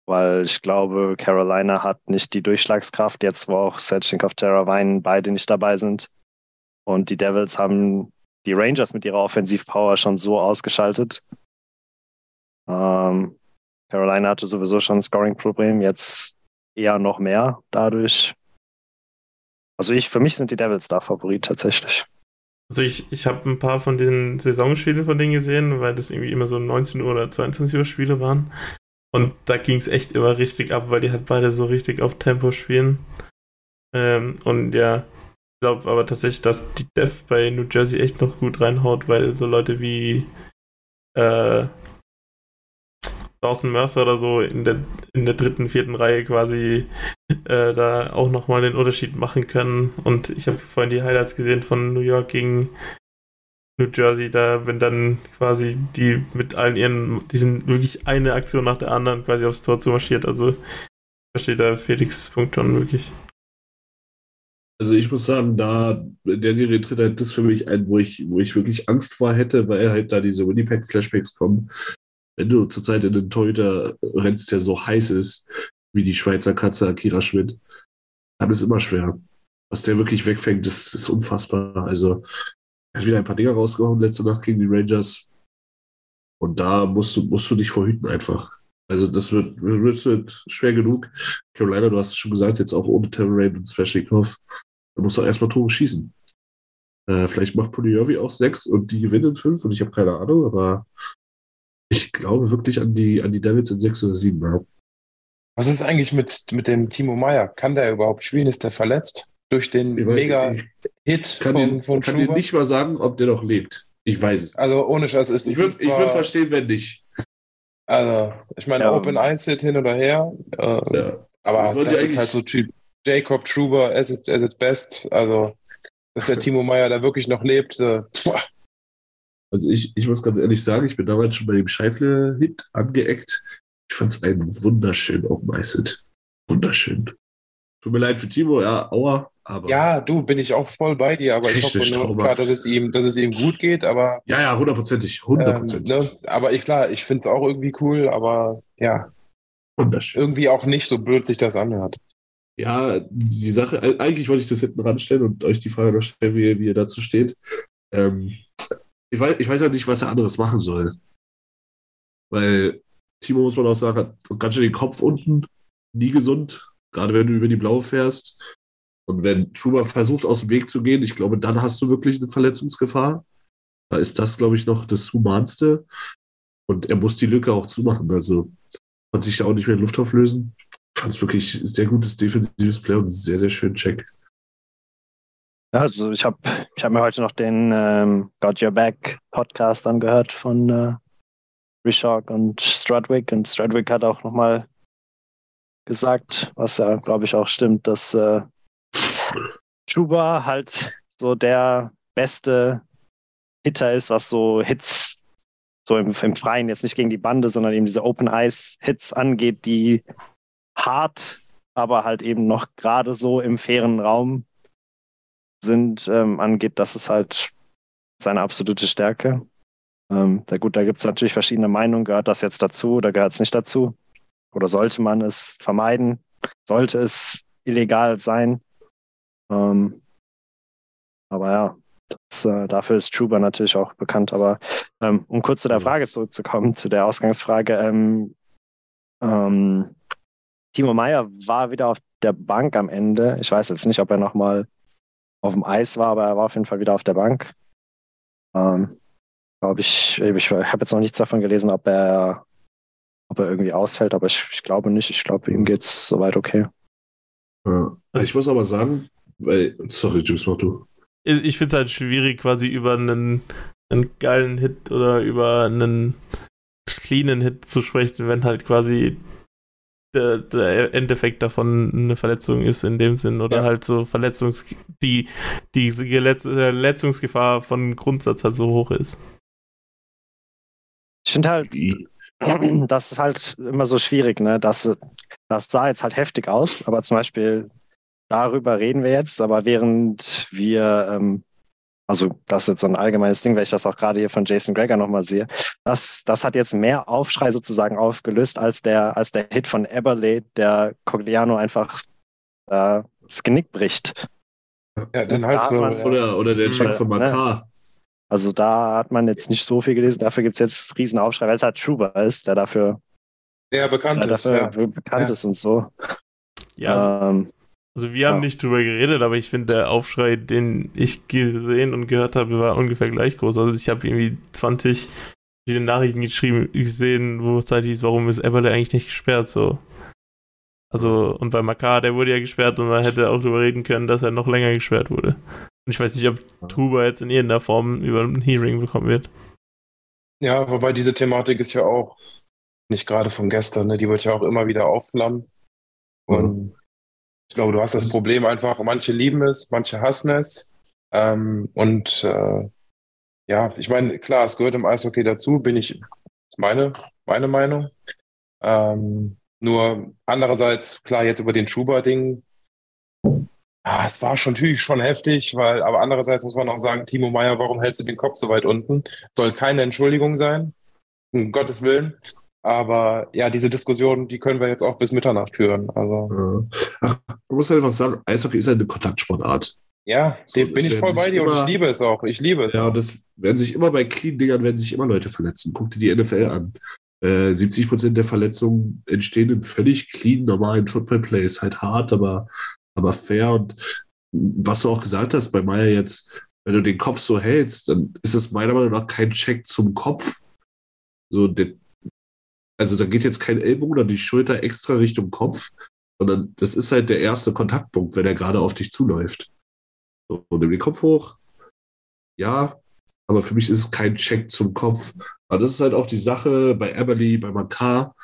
weil ich glaube, Carolina hat nicht die Durchschlagskraft, jetzt wo auch Setchinkov, Terravine beide nicht dabei sind. Und die Devils haben die Rangers mit ihrer Offensivpower schon so ausgeschaltet. Ähm, Carolina hatte sowieso schon ein Scoring-Problem, jetzt eher noch mehr dadurch. Also ich, für mich sind die Devils da Favorit tatsächlich. Also ich, ich habe ein paar von den Saisonspielen von denen gesehen, weil das irgendwie immer so 19 Uhr oder 22 Uhr Spiele waren. Und da ging es echt immer richtig ab, weil die halt beide so richtig auf Tempo spielen. Ähm, und ja, ich glaube aber tatsächlich, dass die Dev bei New Jersey echt noch gut reinhaut, weil so Leute wie äh, Dawson Mercer oder so in der, in der dritten, vierten Reihe quasi äh, da auch nochmal den Unterschied machen können. Und ich habe vorhin die Highlights gesehen von New York gegen New Jersey, da wenn dann quasi die mit allen ihren, die sind wirklich eine Aktion nach der anderen quasi aufs Tor zu marschiert. Also versteht da Felix Punkt schon wirklich. Also ich muss sagen, da in der Serie tritt halt das für mich ein, wo ich, wo ich wirklich Angst vor hätte, weil halt da diese Winnipeg-Flashbacks kommen. Wenn du zurzeit in den Torhüter rennst, der so heiß ist, wie die Schweizer Katze Akira Schmidt, dann ist immer schwer. Was der wirklich wegfängt, das ist unfassbar. Also er hat wieder ein paar Dinger rausgehauen letzte Nacht gegen die Rangers. Und da musst du, musst du dich verhüten einfach. Also das wird, wird, wird schwer genug. Carolina, du hast es schon gesagt, jetzt auch ohne Terrain und Sveshnikov. Da musst du auch erstmal Tore schießen. Äh, vielleicht macht Pulijovi auch sechs und die gewinnen fünf und ich habe keine Ahnung, aber ich glaube wirklich an die, an die Devils in sechs oder sieben. Was ist eigentlich mit, mit dem Timo Meyer? Kann der überhaupt spielen? Ist der verletzt? Durch den Mega-Hit von, dir, von kann dir nicht mal sagen, ob der noch lebt. Ich weiß es. Also ohne Scheiß ist Ich würde würd verstehen, wenn nicht. Also, ich meine, ja. Open 1 Hit hin oder her. Äh, ja. Aber das ist halt so Typ Jacob Truber as it, as it best. Also, dass der Timo Meyer da wirklich noch lebt. Äh, also ich, ich muss ganz ehrlich sagen, ich bin damals schon bei dem Scheifle-Hit angeeckt. Ich fand es ein wunderschön Open Hit. Wunderschön. Tut mir leid für Timo, ja, aua. Aber ja, du, bin ich auch voll bei dir, aber ich hoffe nur klar, dass es, ihm, dass es ihm gut geht, aber. Ja, ja, hundertprozentig, hundertprozentig. Ähm, ne? Aber ich, klar, ich finde es auch irgendwie cool, aber ja. Wunderschön. Irgendwie auch nicht so blöd sich das anhört. Ja, die Sache, eigentlich wollte ich das hinten ranstellen und euch die Frage noch stellen, wie, wie ihr dazu steht. Ähm, ich, weiß, ich weiß ja nicht, was er anderes machen soll. Weil Timo, muss man auch sagen, hat ganz schön den Kopf unten, nie gesund, gerade wenn du über die Blaue fährst. Und wenn Truber versucht, aus dem Weg zu gehen, ich glaube, dann hast du wirklich eine Verletzungsgefahr. Da ist das, glaube ich, noch das Humanste. Und er muss die Lücke auch zumachen. Also kann sich da auch nicht mehr in Luft auflösen. Ich fand es wirklich ein sehr gutes defensives Play und sehr, sehr schön Check. Ja, also ich habe ich hab mir heute noch den ähm, Got Your Back Podcast angehört von äh, Rishok und Strudwick. Und Strudwick hat auch nochmal gesagt, was ja, glaube ich, auch stimmt, dass äh, Chuba halt so der beste Hitter ist, was so Hits so im, im Freien, jetzt nicht gegen die Bande, sondern eben diese Open Ice Hits angeht, die hart, aber halt eben noch gerade so im fairen Raum sind, ähm, angeht, das ist halt seine absolute Stärke. Ähm, da gut, da gibt es natürlich verschiedene Meinungen. Gehört das jetzt dazu oder gehört es nicht dazu? Oder sollte man es vermeiden? Sollte es illegal sein? Ähm, aber ja, das, äh, dafür ist Truber natürlich auch bekannt. Aber ähm, um kurz zu der Frage zurückzukommen, zu der Ausgangsfrage. Ähm, ähm, Timo Meyer war wieder auf der Bank am Ende. Ich weiß jetzt nicht, ob er nochmal auf dem Eis war, aber er war auf jeden Fall wieder auf der Bank. Ähm, Glaube ich, ich habe jetzt noch nichts davon gelesen, ob er, ob er irgendwie ausfällt, aber ich, ich glaube nicht. Ich glaube, ihm geht es soweit okay. Ja. Also ich muss aber sagen, weil, sorry, Juice, mach du. Ich finde es halt schwierig, quasi über einen, einen geilen Hit oder über einen cleanen Hit zu sprechen, wenn halt quasi der, der Endeffekt davon eine Verletzung ist in dem Sinn oder ja. halt so Verletzungs die die Verletzungsgefahr von Grundsatz halt so hoch ist. Ich finde halt, das ist halt immer so schwierig, ne? Das, das sah jetzt halt heftig aus, aber zum Beispiel darüber reden wir jetzt, aber während wir ähm, also das ist jetzt so ein allgemeines Ding, weil ich das auch gerade hier von Jason Greger nochmal sehe. Das, das hat jetzt mehr Aufschrei sozusagen aufgelöst als der, als der Hit von Eberle, der Cogliano einfach äh, das Genick bricht. Ja, den Halswirbel. Ja. Oder, oder der Check von Makar. Also da hat man jetzt nicht so viel gelesen. Dafür gibt es jetzt riesen Aufschrei, weil es halt Schuber ist, der dafür, Ja, bekannt der ist. dafür Ja. bekannt Ja. ist und so. Ja, Ähm, also wir haben ja. nicht drüber geredet, aber ich finde, der Aufschrei, den ich gesehen und gehört habe, war ungefähr gleich groß. Also ich habe irgendwie 20 verschiedene Nachrichten geschrieben, gesehen, wo es halt hieß, warum ist Eberle eigentlich nicht gesperrt, so. Also, und bei Makar, der wurde ja gesperrt und man hätte auch drüber reden können, dass er noch länger gesperrt wurde. Und ich weiß nicht, ob Truber jetzt in irgendeiner Form über ein Hearing bekommen wird. Ja, wobei diese Thematik ist ja auch nicht gerade von gestern, ne? die wird ja auch immer wieder aufflammen. Und ich glaube, du hast das Problem einfach, manche lieben es, manche hassen es. Ähm, und äh, ja, ich meine, klar, es gehört im Eishockey dazu, bin ich, ist meine, meine Meinung. Ähm, nur andererseits, klar, jetzt über den Schuber-Ding, ah, es war schon natürlich schon heftig, weil, aber andererseits muss man auch sagen, Timo Meyer, warum hältst du den Kopf so weit unten? Soll keine Entschuldigung sein, um Gottes Willen. Aber ja, diese Diskussion, die können wir jetzt auch bis Mitternacht führen. Also. Ach, man muss halt einfach sagen, Eishockey ist halt eine Kontaktsportart. ja, So, bin ich voll bei dir und ich immer- liebe es auch. Ich liebe es. Ja, und das werden sich immer bei Clean-Dingern werden sich immer Leute verletzen. Guck dir die NFL an. Äh, 70 Prozent der Verletzungen entstehen in völlig clean, normalen Football-Plays. Halt hart, aber, aber fair. Und was du auch gesagt hast bei Meier jetzt, wenn du den Kopf so hältst, dann ist es meiner Meinung nach kein Check zum Kopf. So, der, also da geht jetzt kein Ellbogen oder die Schulter extra Richtung Kopf, sondern das ist halt der erste Kontaktpunkt, wenn er gerade auf dich zuläuft. So, nimm den Kopf hoch. Ja, aber für mich ist es kein Check zum Kopf. Aber das ist halt auch die Sache bei Eberly, bei Makar.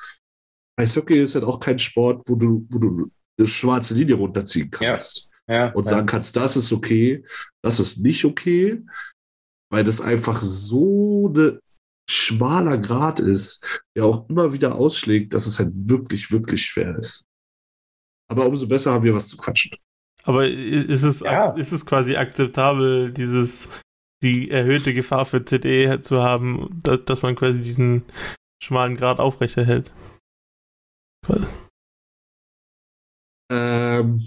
Eishockey ist halt auch kein Sport, wo du, wo du eine schwarze Linie runterziehen kannst ja, und ja. sagen kannst, das ist okay, das ist nicht okay, weil das einfach so ein schmaler Grad ist, der auch immer wieder ausschlägt, dass es halt wirklich, wirklich schwer ist. Aber umso besser haben wir was zu quatschen. Aber ist es, Ja. ist es quasi akzeptabel, dieses, die erhöhte Gefahr für CD zu haben, da- dass man quasi diesen schmalen Grad aufrechterhält? Ähm,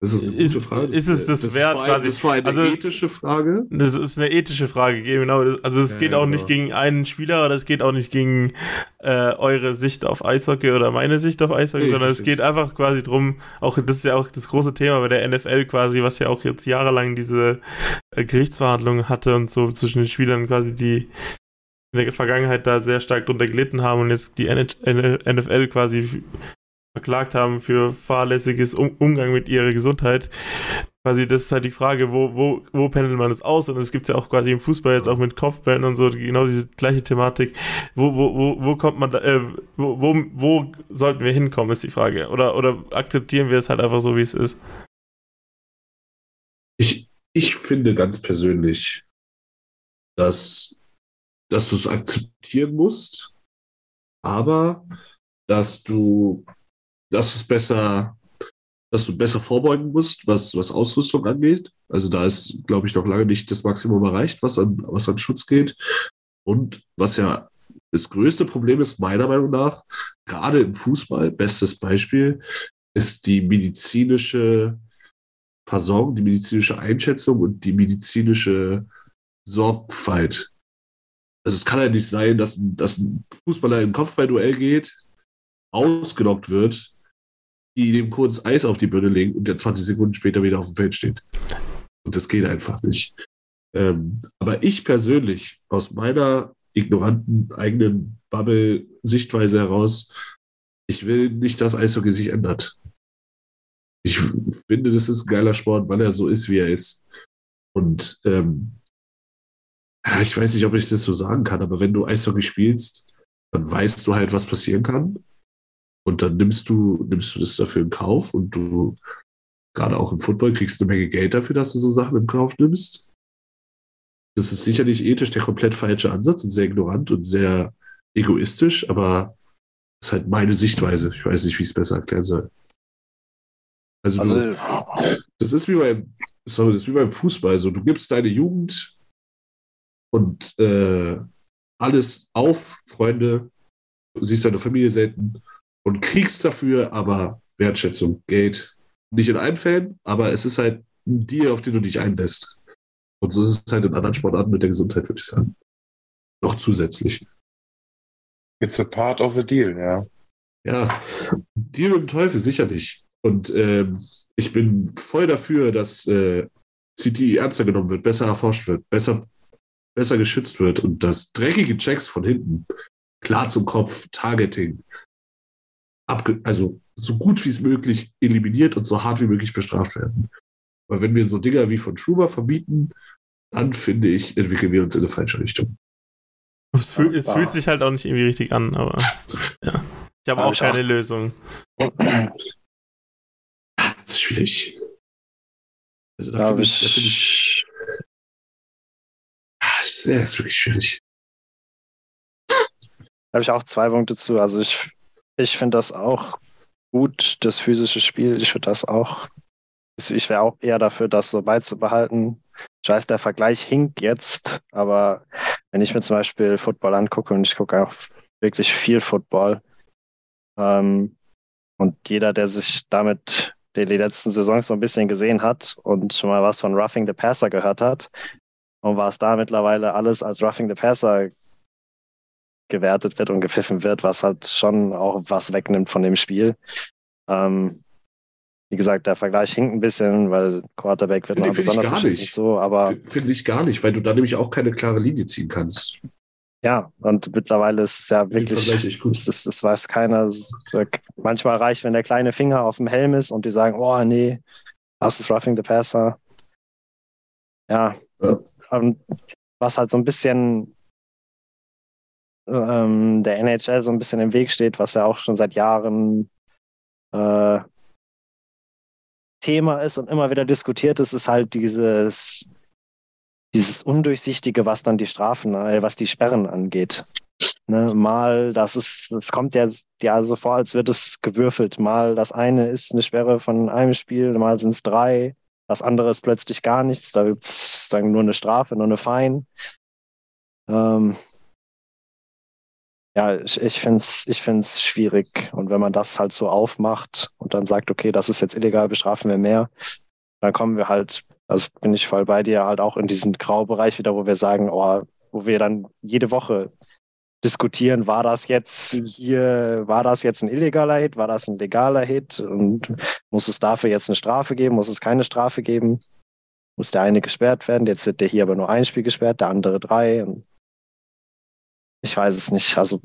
das ist eine Ist- gute Frage. ist es das wert, war, quasi? Das war eine Also- ethische Frage. Das ist eine ethische Frage, genau. Also es Ja, geht auch nicht genau. gegen einen Spieler oder es geht auch nicht gegen äh, eure Sicht auf Eishockey oder meine Sicht auf Eishockey, Nee, sondern es geht einfach quasi drum, auch das ist ja auch das große Thema bei der NFL quasi, was ja auch jetzt jahrelang diese äh, Gerichtsverhandlungen hatte und so zwischen den Spielern quasi, die in der Vergangenheit da sehr stark drunter gelitten haben und jetzt die NFL quasi verklagt haben für fahrlässiges um Umgang mit ihrer Gesundheit. Quasi, das ist halt die Frage, wo, wo, wo pendelt man das aus? Und es gibt ja auch quasi im Fußball jetzt auch mit Kopfbällen und so genau diese gleiche Thematik. Wo, wo, wo, wo kommt man da, äh, wo, wo, wo sollten wir hinkommen, ist die Frage. Oder, oder akzeptieren wir es halt einfach so, wie es ist? Ich, ich finde ganz persönlich, dass, dass du es akzeptieren musst, aber dass du, dass es besser, dass du besser vorbeugen musst, was, was Ausrüstung angeht. Also da ist, glaube ich, noch lange nicht das Maximum erreicht, was an, was an Schutz geht. Und was ja das größte Problem ist, meiner Meinung nach, gerade im Fußball, bestes Beispiel, ist die medizinische Versorgung, die medizinische Einschätzung und die medizinische Sorgfalt. Also es kann ja nicht sein, dass, ein- dass ein Fußballer im Kopfballduell geht, ausgenockt wird, die dem kurz Eis auf die Birne legen und der 20 Sekunden später wieder auf dem Feld steht. Und das geht einfach nicht. Ähm, aber ich persönlich, aus meiner ignoranten eigenen Bubble-Sichtweise heraus, ich will nicht, dass Eishockey sich ändert. Ich finde, das ist ein geiler Sport, weil er so ist, wie er ist. Und ähm, ich weiß nicht, ob ich das so sagen kann, aber wenn du Eishockey spielst, dann weißt du halt, was passieren kann. Und dann nimmst du, nimmst du das dafür in Kauf und du, gerade auch im Football, kriegst eine Menge Geld dafür, dass du so Sachen in Kauf nimmst. Das ist sicherlich ethisch der komplett falsche Ansatz und sehr ignorant und sehr egoistisch, aber das ist halt meine Sichtweise. Ich weiß nicht, wie ich es besser erklären soll. Also, Also, du, das ist wie beim, sorry, das ist wie beim Fußball. So, du gibst deine Jugend und äh, alles auf, Freunde, du siehst deine Familie selten und kriegst dafür aber Wertschätzung, Geld. Nicht in allen Fällen, aber es ist halt ein Deal, auf den du dich einlässt. Und so ist es halt in anderen Sportarten mit der Gesundheit, würde ich sagen. Noch zusätzlich. It's a part of the deal, ja. Ja, Deal mit dem Teufel sicherlich. Und ähm, ich bin voll dafür, dass äh, CTI ernster genommen wird, besser erforscht wird, besser, besser geschützt wird und dass dreckige Checks von hinten, klar zum Kopf, Targeting, abge also so gut wie es möglich eliminiert und so hart wie möglich bestraft werden. Weil wenn wir so Dinger wie von Schuber verbieten, dann finde ich, entwickeln wir uns in eine falsche Richtung. Es, fühl, es fühlt sich halt auch nicht irgendwie richtig an, aber ja. Ich habe auch ich keine auch. Lösung. Das ist schwierig. Also da finde ich, da finde ich, ah, ja, ist wirklich schwierig. da habe ich auch zwei Punkte zu. Also ich, ich finde das auch gut, das physische Spiel. Ich würde das auch, ich wäre auch eher dafür, das so beizubehalten. Ich weiß, der Vergleich hinkt jetzt, aber wenn ich mir zum Beispiel Football angucke und ich gucke auch wirklich viel Football, ähm, und jeder, der sich damit die, die letzten Saisons so ein bisschen gesehen hat und schon mal was von Roughing the Passer gehört hat, und was da mittlerweile alles als Roughing the Passer gewertet wird und gepfiffen wird, was halt schon auch was wegnimmt von dem Spiel. Ähm, wie gesagt, der Vergleich hinkt ein bisschen, weil Quarterback wird noch besonders gar nicht. so, aber Finde ich gar nicht, weil du da nämlich auch keine klare Linie ziehen kannst. ja, und mittlerweile ist es ja wirklich, es, es weiß keiner. Manchmal reicht, wenn der kleine Finger auf dem Helm ist und die sagen, oh nee, das ist Roughing the Passer. Ja, Ja. und was halt so ein bisschen ähm, der NHL so ein bisschen im Weg steht, was ja auch schon seit Jahren äh, Thema ist und immer wieder diskutiert ist, ist halt dieses, dieses Undurchsichtige, was dann die Strafen, äh, was die Sperren angeht. Ne, mal, das ist, es kommt ja, ja so vor, als wird es gewürfelt. Mal das eine ist eine Sperre von einem Spiel, mal sind es drei, das andere ist plötzlich gar nichts, da gibt es dann nur eine Strafe, nur eine Fein. Ähm, ja, ich, ich finde es ich find's schwierig. Und wenn man das halt so aufmacht und dann sagt, okay, das ist jetzt illegal, bestrafen wir mehr, dann kommen wir halt, also bin ich voll bei dir, halt auch in diesen Graubereich wieder, wo wir sagen, oh, wo wir dann jede Woche diskutieren, war das jetzt hier, war das jetzt ein illegaler Hit, war das ein legaler Hit und muss es dafür jetzt eine Strafe geben, muss es keine Strafe geben, muss der eine gesperrt werden, jetzt wird der hier aber nur ein Spiel gesperrt, der andere drei und ich weiß es nicht, also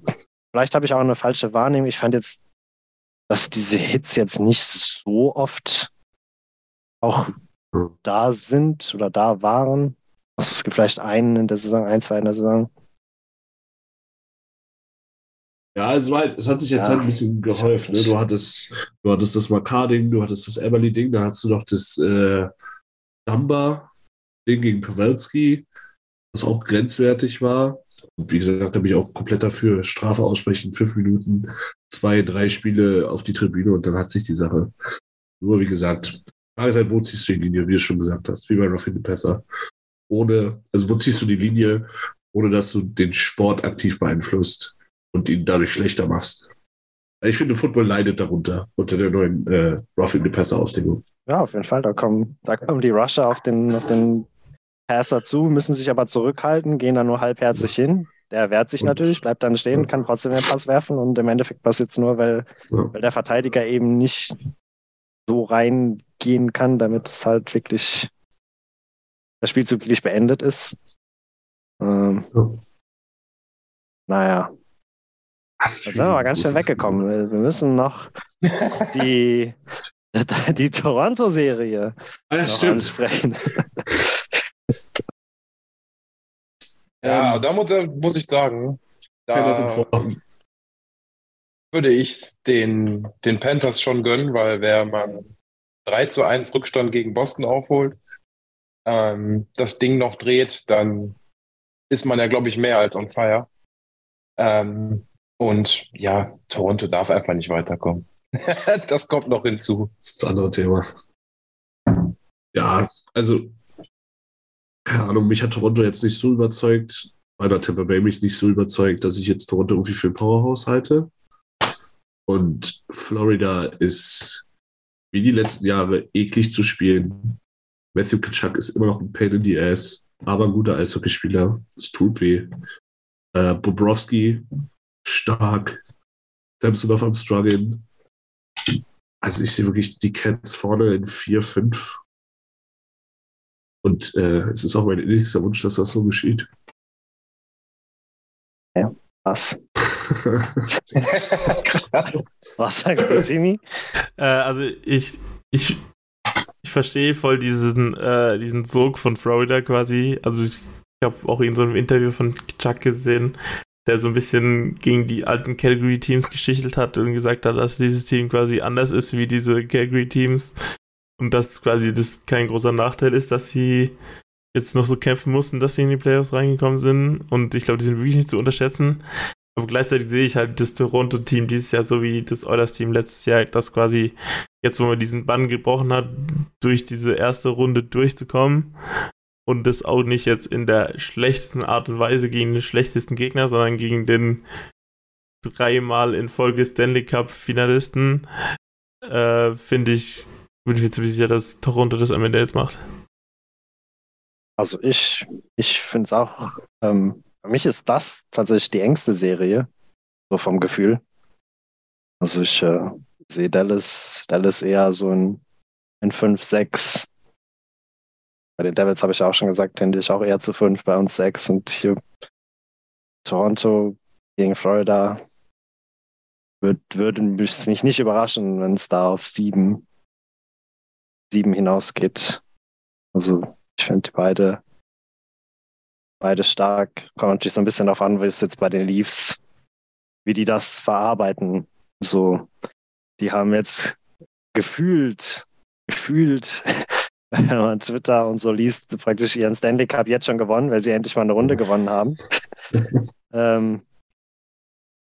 vielleicht habe ich auch eine falsche Wahrnehmung, ich fand jetzt, dass diese Hits jetzt nicht so oft auch da sind oder da waren. Also es gibt vielleicht einen in der Saison, ein, zwei in der Saison. Ja, es, war, es hat sich jetzt Ja. halt ein bisschen gehäuft. Ne? Du, hattest, du hattest das Makar-Ding, du hattest das Everly-Ding, da hattest du noch das äh, Dumba-Ding gegen Pawelski, was auch grenzwertig war. Und wie gesagt, da bin ich auch komplett dafür. Strafe aussprechen, fünf Minuten, zwei, drei Spiele auf die Tribüne und dann hat sich die Sache. Nur wie gesagt, Frage ist halt, wo ziehst du die Linie, wie du schon gesagt hast, wie bei Ruffin Pesser. Ohne, also wo ziehst du die Linie, ohne dass du den Sport aktiv beeinflusst und ihn dadurch schlechter machst. Ich finde, Football leidet darunter, unter der neuen äh, Roughing the Passer Auslegung. Ja, auf jeden Fall. Da kommen, da kommen die Rusher auf den, auf den Passer zu, müssen sich aber zurückhalten, gehen dann nur halbherzig hin. Der wehrt sich natürlich, bleibt dann stehen, kann trotzdem den Pass werfen und im Endeffekt passiert es nur, weil, weil der Verteidiger eben nicht so reingehen kann, damit es halt wirklich der Spielzug wirklich beendet ist. Ähm, Ja. naja, jetzt sind wir mal ganz schön weggekommen. Wir wir müssen noch die, die Toronto-Serie ja, ansprechen. Ja, Ähm, da muss, da muss ich sagen, da würde ich den, den Panthers schon gönnen, weil wer man 3 zu 1 Rückstand gegen Boston aufholt, ähm, das Ding noch dreht, dann ist man ja, glaube ich, mehr als on fire. Ähm, und ja, Toronto darf einfach nicht weiterkommen. das kommt noch hinzu. Das ist das andere Thema. Ja, also, keine Ahnung, mich hat Toronto jetzt nicht so überzeugt, weil der Tampa Bay mich nicht so überzeugt, dass ich jetzt Toronto irgendwie für ein Powerhouse halte. Und Florida ist wie die letzten Jahre eklig zu spielen. Matthew Kitschak ist immer noch ein Pain in the Ass, aber ein guter Eishockeyspieler. Es tut weh. Äh, Bobrovsky, stark. Samsonov am Struggeln. Also ich sehe wirklich die Cats vorne in 4, 5. Und äh, es ist auch mein innigster Wunsch, dass das so geschieht. Was? Krass. Was sagst du, Jimmy? Äh, also ich, ich, ich verstehe voll diesen, äh, diesen Sog von Florida quasi. Also ich, ich habe auch in so einem Interview von Chuck gesehen, der so ein bisschen gegen die alten Calgary-Teams geschichtelt hat und gesagt hat, dass dieses Team quasi anders ist wie diese Calgary-Teams und dass quasi das kein großer Nachteil ist, dass sie jetzt noch so kämpfen mussten, dass sie in die Playoffs reingekommen sind. Und ich glaube, die sind wirklich nicht zu unterschätzen. Aber gleichzeitig sehe ich halt das Toronto-Team dieses Jahr so wie das Oilers-Team letztes Jahr, das quasi jetzt, wo man diesen Bann gebrochen hat, durch diese erste Runde durchzukommen. Und das auch nicht jetzt in der schlechtesten Art und Weise gegen den schlechtesten Gegner, sondern gegen den dreimal in Folge Stanley Cup-Finalisten. Äh, Finde ich, bin ich mir ziemlich sicher, dass Toronto das am Ende jetzt macht. Also ich, ich finde es auch, ähm, für mich ist das tatsächlich die engste Serie, so vom Gefühl. Also ich äh, sehe Dallas, Dallas eher so in, in 5, 6. Bei den Devils habe ich auch schon gesagt, tendiere ich auch eher zu 5, bei uns 6. Und hier Toronto gegen Florida würd, würde mich nicht überraschen, wenn es da auf 7, 7 hinausgeht. Also ich finde beide, beide stark. Kommt natürlich so ein bisschen darauf an, wie es jetzt bei den Leafs, wie die das verarbeiten. So, die haben jetzt gefühlt, gefühlt, wenn man Twitter und so liest, praktisch ihren Stanley Cup jetzt schon gewonnen, weil sie endlich mal eine Runde gewonnen haben. ähm,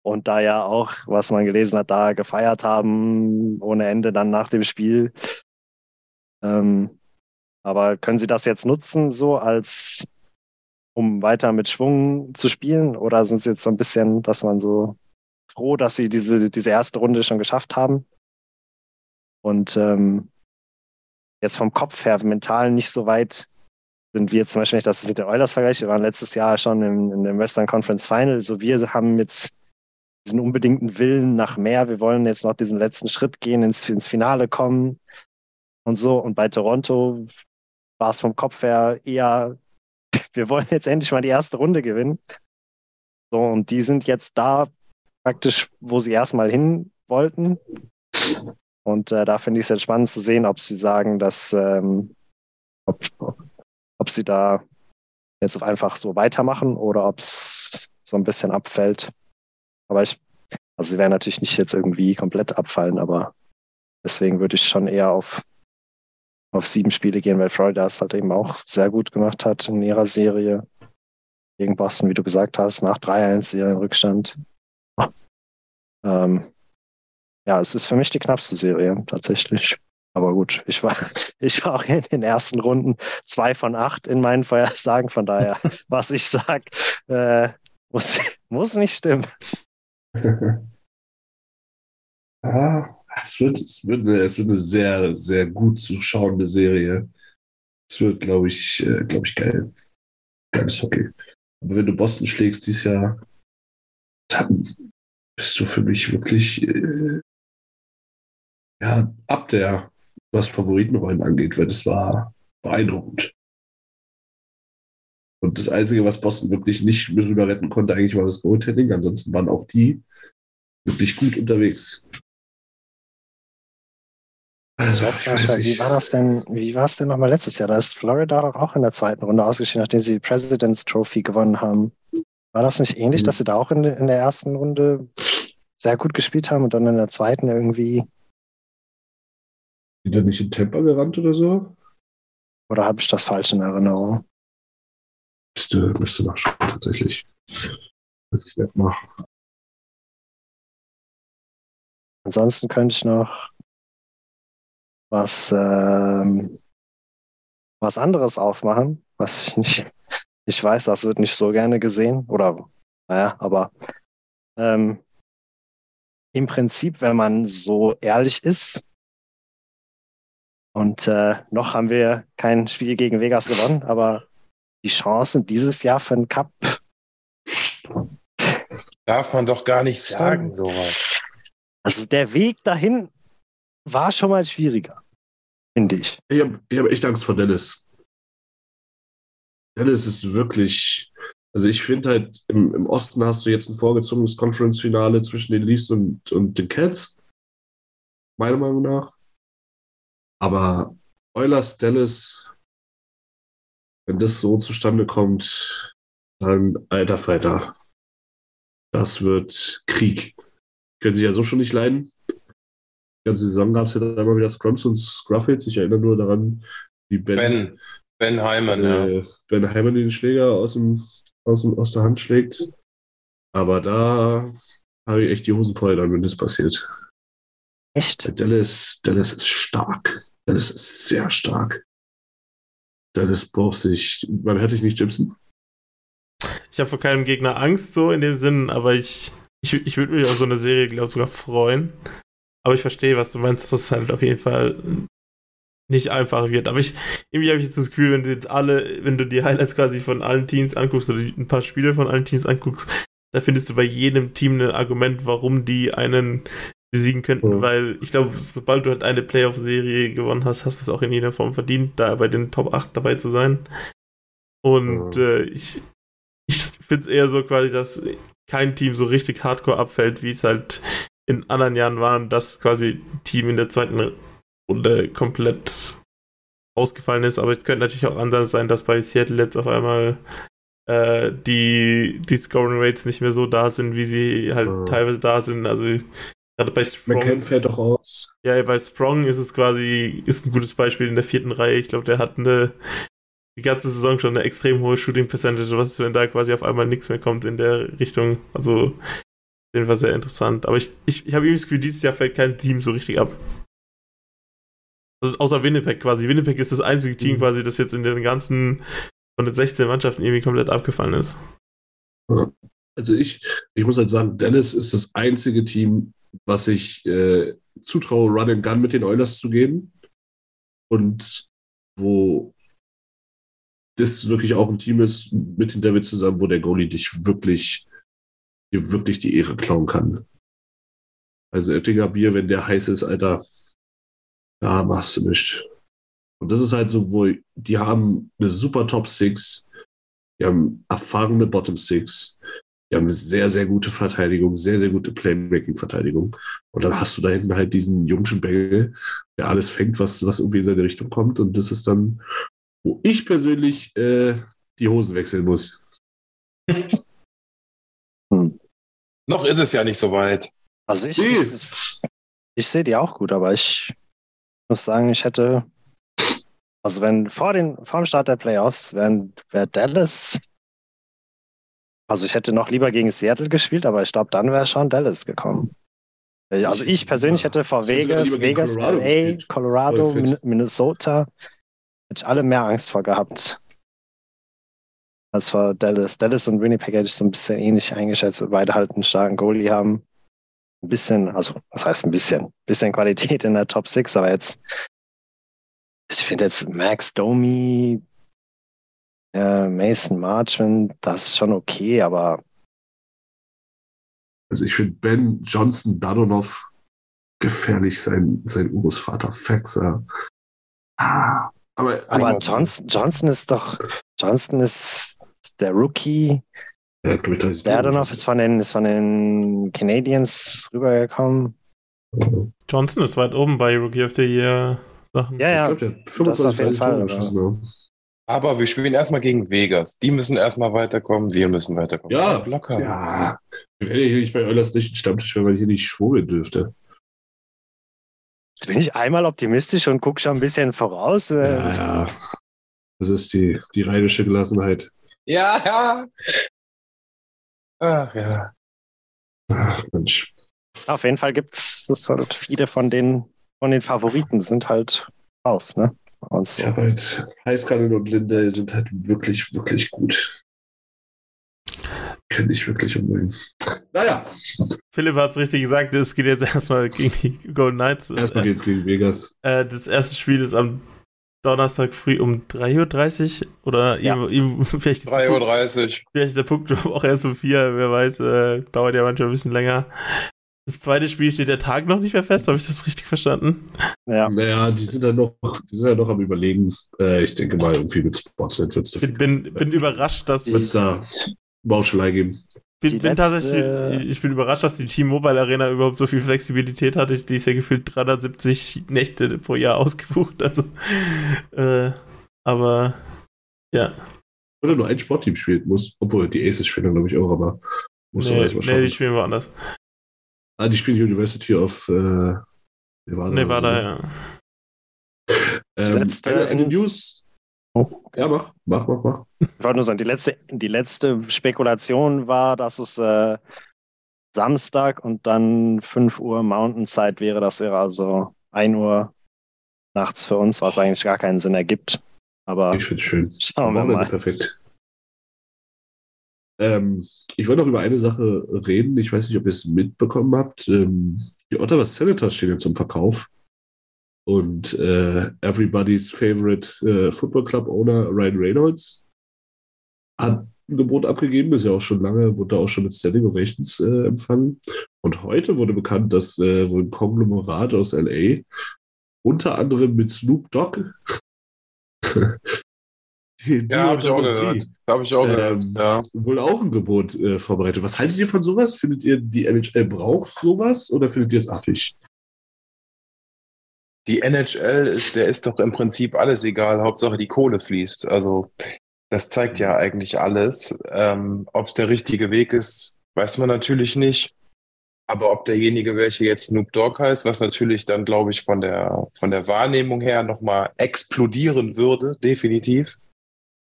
und da ja auch, was man gelesen hat, da gefeiert haben ohne Ende dann nach dem Spiel. Ähm, aber können Sie das jetzt nutzen, so als um weiter mit Schwung zu spielen? Oder sind Sie jetzt so ein bisschen, dass man so froh, dass Sie diese, diese erste Runde schon geschafft haben? Und ähm, jetzt vom Kopf her mental nicht so weit sind wir zum Beispiel, wenn ich das mit den Oilers vergleiche, wir waren letztes Jahr schon im, in dem Western Conference Final, so wir haben jetzt diesen unbedingten Willen nach mehr, wir wollen jetzt noch diesen letzten Schritt gehen, ins, ins Finale kommen und so. Und bei Toronto war es vom Kopf her eher, wir wollen jetzt endlich mal die erste Runde gewinnen. So, und die sind jetzt da praktisch, wo sie erstmal hin wollten. Und äh, da finde ich es jetzt spannend zu sehen, ob sie sagen, dass, ähm, ob, ob sie da jetzt einfach so weitermachen oder ob es so ein bisschen abfällt. Aber ich, also sie werden natürlich nicht jetzt irgendwie komplett abfallen, aber deswegen würde ich schon eher auf auf sieben Spiele gehen, weil Florida es halt eben auch sehr gut gemacht hat in ihrer Serie gegen Boston, wie du gesagt hast, nach 3-1 ihren Rückstand. Ähm, ja, es ist für mich die knappste Serie tatsächlich. Aber gut, ich war, ich war auch in den ersten Runden zwei von acht in meinen Vorhersagen. Von daher, was ich sage, äh, muss, muss nicht stimmen. ah, es wird, es, wird eine, es wird eine sehr, sehr gut zu schauende Serie. Es wird, glaube ich, äh, glaube ich, geil. Geiles Hockey. Aber wenn du Boston schlägst dieses Jahr, dann bist du für mich wirklich äh, ja, ab der, was Favoritenrollen angeht, weil das war beeindruckend. Und das Einzige, was Boston wirklich nicht mit rüber retten konnte, eigentlich war das Goaltending. Ansonsten waren auch die wirklich gut unterwegs. Also, ich weiß nicht, wie war das denn, wie war es denn nochmal letztes Jahr? Da ist Florida doch auch in der zweiten Runde ausgeschieden, nachdem sie die President's Trophy gewonnen haben. War das nicht ähnlich, mhm. dass sie da auch in, in, der ersten Runde sehr gut gespielt haben und dann in der zweiten irgendwie. Sind da nicht in Temper gerannt oder so? Oder habe ich das falsch in Erinnerung? Müsste, müsste nachschauen, tatsächlich. Das ist mal. ansonsten könnte ich noch was, ähm, was anderes aufmachen, was ich nicht, ich weiß, das wird nicht so gerne gesehen. Oder, naja, aber ähm, im Prinzip, wenn man so ehrlich ist, und äh, noch haben wir kein Spiel gegen Vegas gewonnen, aber die Chancen dieses Jahr für den Cup. Darf man doch gar nicht sagen, sowas. Also der Weg dahin war schon mal schwieriger, finde ich. Ich habe hab echt Angst vor Dennis. Dennis ist wirklich. Also ich finde halt, im, im Osten hast du jetzt ein vorgezogenes Conference-Finale zwischen den Leafs und, und den Cats. Meiner Meinung nach. Aber Oilers, Dallas, wenn das so zustande kommt, dann alter Falter. Das wird Krieg. Können sich ja so schon nicht leiden. Ganze Saison gab es ja dann immer wieder Scrums und Scruffits. Ich erinnere nur daran, wie Ben, Ben, ben Heimann, ja. äh, Ben Heimann den Schläger aus, dem, aus, dem, aus der Hand schlägt. Aber da habe ich echt die Hosen voll, dann, wenn das passiert. Echt? Dallas, Dallas ist stark. Dallas ist sehr stark. Dallas braucht sich. Man hätte ich nicht Gibson. Ich habe vor keinem Gegner Angst, so in dem Sinn, aber ich, ich, ich würde mich auf so eine Serie, glaube ich, sogar freuen. Aber ich verstehe, was du meinst, dass es halt auf jeden Fall nicht einfach wird. Aber ich, irgendwie habe ich jetzt das Gefühl, wenn du jetzt alle, wenn du die Highlights quasi von allen Teams anguckst oder ein paar Spiele von allen Teams anguckst, da findest du bei jedem Team ein Argument, warum die einen besiegen könnten, Mhm. weil ich glaube, sobald du halt eine Playoff-Serie gewonnen hast, hast du es auch in jeder Form verdient, da bei den Top 8 dabei zu sein. Und Mhm. äh, ich, ich finde es eher so quasi, dass kein Team so richtig hardcore abfällt, wie es halt in anderen Jahren war, und das quasi Team in der zweiten Runde komplett ausgefallen ist. Aber es könnte natürlich auch anders sein, dass bei Seattle jetzt auf einmal äh, die, die Scoring Rates nicht mehr so da sind, wie sie halt Mhm. teilweise da sind. Also gerade bei Sprong. McCann fällt doch aus. Ja, bei Sprong ist es quasi, ist ein gutes Beispiel in der vierten Reihe. Ich glaube, der hat eine, die ganze Saison schon eine extrem hohe Shooting Percentage. Was ist, wenn da quasi auf einmal nichts mehr kommt in der Richtung? Also, jeden Fall sehr interessant. Aber ich, ich, ich habe irgendwie das Gefühl, dieses Jahr fällt kein Team so richtig ab. Also, außer Winnipeg quasi. Winnipeg ist das einzige Team Mhm. quasi, das jetzt in den ganzen, von den 16 Mannschaften irgendwie komplett abgefallen ist. Also ich, ich muss halt sagen, Dallas ist das einzige Team, was ich äh, zutraue, Run and Gun mit den Oilers zu gehen. Und wo das wirklich auch ein Team ist mit den Devils zusammen, wo der Goalie dich wirklich, dir wirklich die Ehre klauen kann. Also Oettinger Bier, wenn der heiß ist, Alter, da machst du nichts. Und das ist halt so, wo die haben eine super Top Six, die haben erfahrene Bottom Six, die haben eine sehr, sehr gute Verteidigung, sehr, sehr gute Playmaking-Verteidigung. Und dann hast du da hinten halt diesen jungen Bengel, der alles fängt, was, was irgendwie in seine Richtung kommt. Und das ist dann, wo ich persönlich äh, die Hosen wechseln muss. Noch ist es ja nicht so weit. Also ich, ich, ich sehe die auch gut, aber ich muss sagen, ich hätte, also wenn vor, den, vor dem Start der Playoffs wäre wär Dallas, also ich hätte noch lieber gegen Seattle gespielt, aber ich glaube, dann wäre schon Dallas gekommen. Also ich persönlich hätte vor Vegas, Vegas, Colorado LA, gespielt. Colorado, Minnesota, hätte ich alle mehr Angst vor gehabt. Als vor Dallas. Dallas und Winnipeg hätte ich so ein bisschen ähnlich eingeschätzt, weil beide halt einen starken Goalie haben ein bisschen, also was heißt ein bisschen, bisschen Qualität in der Top 6, aber jetzt, ich finde jetzt Max Domi, äh, Mason Marchman, das ist schon okay, aber Also ich finde Ben Johnson Dadonov gefährlich, sein, sein Urgroßvater Faxer. Ah, aber, aber Also- Johnson, Johnson ist doch, Johnson ist der Rookie, ja, glaub ich, 30 Dadonov ist von den, ist von den Canadiens rübergekommen. Johnson ist weit oben bei Rookie of the Year Sachen. Ja, Ich ja, glaube, der hat das 25 auf jeden 30 Fall, Tore aber- wir spielen erstmal gegen Vegas. Die müssen erstmal weiterkommen, wir müssen weiterkommen. Ja, locker. ja. Wir wären ja hier nicht bei Eulers nicht Stammtisch, wenn man hier nicht schwurbeln dürfte. jetzt bin ich einmal optimistisch und gucke schon ein bisschen voraus. äh, Ja, ja. Das ist die, die rheinische Gelassenheit. Ja, ja. Ach ja. Ach, Mensch. Auf jeden Fall gibt es halt viele von den, von den Favoriten sind halt raus, ne? Und so. Ich habe halt Heißkanal und Linde sind halt wirklich, wirklich gut. Kann ich wirklich umbringen. Naja, Philipp hat es richtig gesagt, es geht jetzt erstmal gegen die Golden Knights. erstmal geht's gegen Vegas. Äh, das erste Spiel ist am Donnerstag früh um 3.30 Uhr oder Ja. eben, eben, vielleicht, ist der 3.30 Punkt- Uhr. vielleicht ist der Punkt auch erst um 4, wer weiß, äh, dauert ja manchmal ein bisschen länger. Das zweite Spiel steht der Tag noch nicht mehr fest, habe ich das richtig verstanden? Ja. Naja, die sind ja noch, die sind ja noch am überlegen. Äh, ich denke mal, irgendwie mit Sportsnet wird es da, Bin, bin, bin überrascht, dass wird's da Bauschelei geben. Bin, bin tatsächlich, ich bin überrascht, dass die T-Mobile Arena überhaupt so viel Flexibilität hat. Die ist ja gefühlt 370 Nächte pro Jahr ausgebucht. Also, äh, aber ja, Oder nur ein Sportteam spielen muss. Obwohl, die Aces spielen, glaube ich, auch, aber muss nee, nee, erstmal nee, schauen. die spielen woanders. ah, die spielen University of äh, Nevada. Nee, war oder da, so. ja. Ähm, Letzte eine, eine in- News. Oh, Ja, mach, mach, mach, mach. Ich wollte nur sagen, die letzte, die letzte Spekulation war, dass es äh, Samstag und dann 5 Uhr Mountain-Zeit wäre. Das wäre also 1 Uhr nachts für uns, was eigentlich gar keinen Sinn ergibt. Aber Ich finde es schön. schauen wir mal. Perfekt. Ähm, ich wollte noch über eine Sache reden. Ich weiß nicht, ob ihr es mitbekommen habt. Ähm, die Ottawa Senators stehen jetzt zum Verkauf. Und äh, everybody's favorite äh, Football Club Owner Ryan Reynolds hat ein Gebot abgegeben, ist ja auch schon lange, wurde auch schon mit Standing Ovations äh, empfangen. Und heute wurde bekannt, dass äh, wohl ein Konglomerat aus LA unter anderem mit Snoop Dogg die Ja, habe ich auch gehört. Habe ich auch gehört. Ähm, Ja. wohl auch ein Gebot äh, vorbereitet. Was haltet ihr von sowas? Findet ihr, die NHL braucht sowas oder findet ihr es affig? Die NHL, ist, der ist doch im Prinzip alles egal. Hauptsache die Kohle fließt. Also das zeigt ja eigentlich alles. Ähm, ob es der richtige Weg ist, weiß man natürlich nicht. Aber ob derjenige, welcher jetzt Snoop Dogg heißt, was natürlich dann, glaube ich, von der, von der Wahrnehmung her nochmal explodieren würde, definitiv.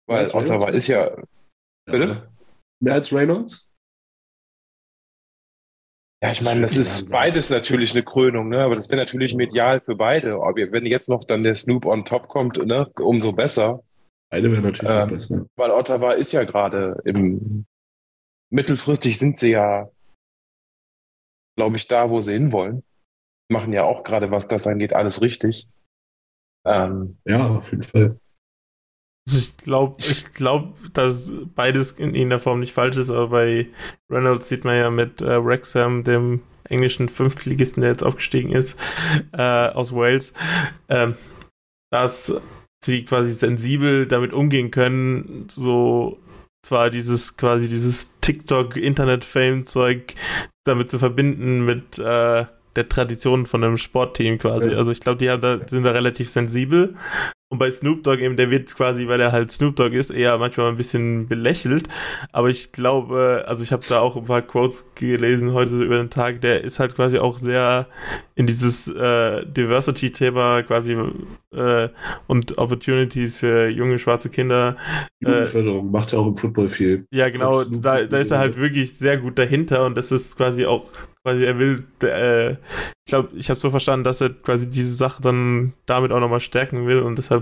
Weil Ottawa ist ja, Bitte? Mehr als Reynolds? Ja, ich meine, das ist beides natürlich eine Krönung, ne? aber das wäre natürlich medial für beide. Aber wenn jetzt noch dann der Snoop on top kommt, ne? umso besser. Eine wäre natürlich noch besser. Weil Ottawa ist ja gerade im mittelfristig sind sie ja, glaube ich, da, wo sie hinwollen. Machen ja auch gerade, was das angeht, alles richtig. Ähm, Ja, auf jeden Fall. Also ich glaube, ich glaub, dass beides in irgendeiner Form nicht falsch ist, aber bei Reynolds sieht man ja mit äh, Wrexham, dem englischen Fünftligisten, der jetzt aufgestiegen ist, äh, aus Wales, ähm, dass sie quasi sensibel damit umgehen können, so zwar dieses quasi dieses TikTok-Internet-Fame-Zeug damit zu verbinden mit äh, der Tradition von einem Sportteam quasi. Also ich glaube, die da, sind da relativ sensibel. Und bei Snoop Dogg eben, der wird quasi, weil er halt Snoop Dogg ist, eher manchmal ein bisschen belächelt. Aber ich glaube, also ich habe da auch ein paar Quotes gelesen heute über den Tag, der ist halt quasi auch sehr in dieses äh, Diversity-Thema quasi äh, und Opportunities für junge schwarze Kinder. Äh, Jugendförderung macht ja auch im Football viel. ja, genau, da, da ist er halt wirklich sehr gut dahinter und das ist quasi auch, quasi er will, äh, ich glaube, ich habe so verstanden, dass er quasi diese Sache dann damit auch nochmal stärken will und deshalb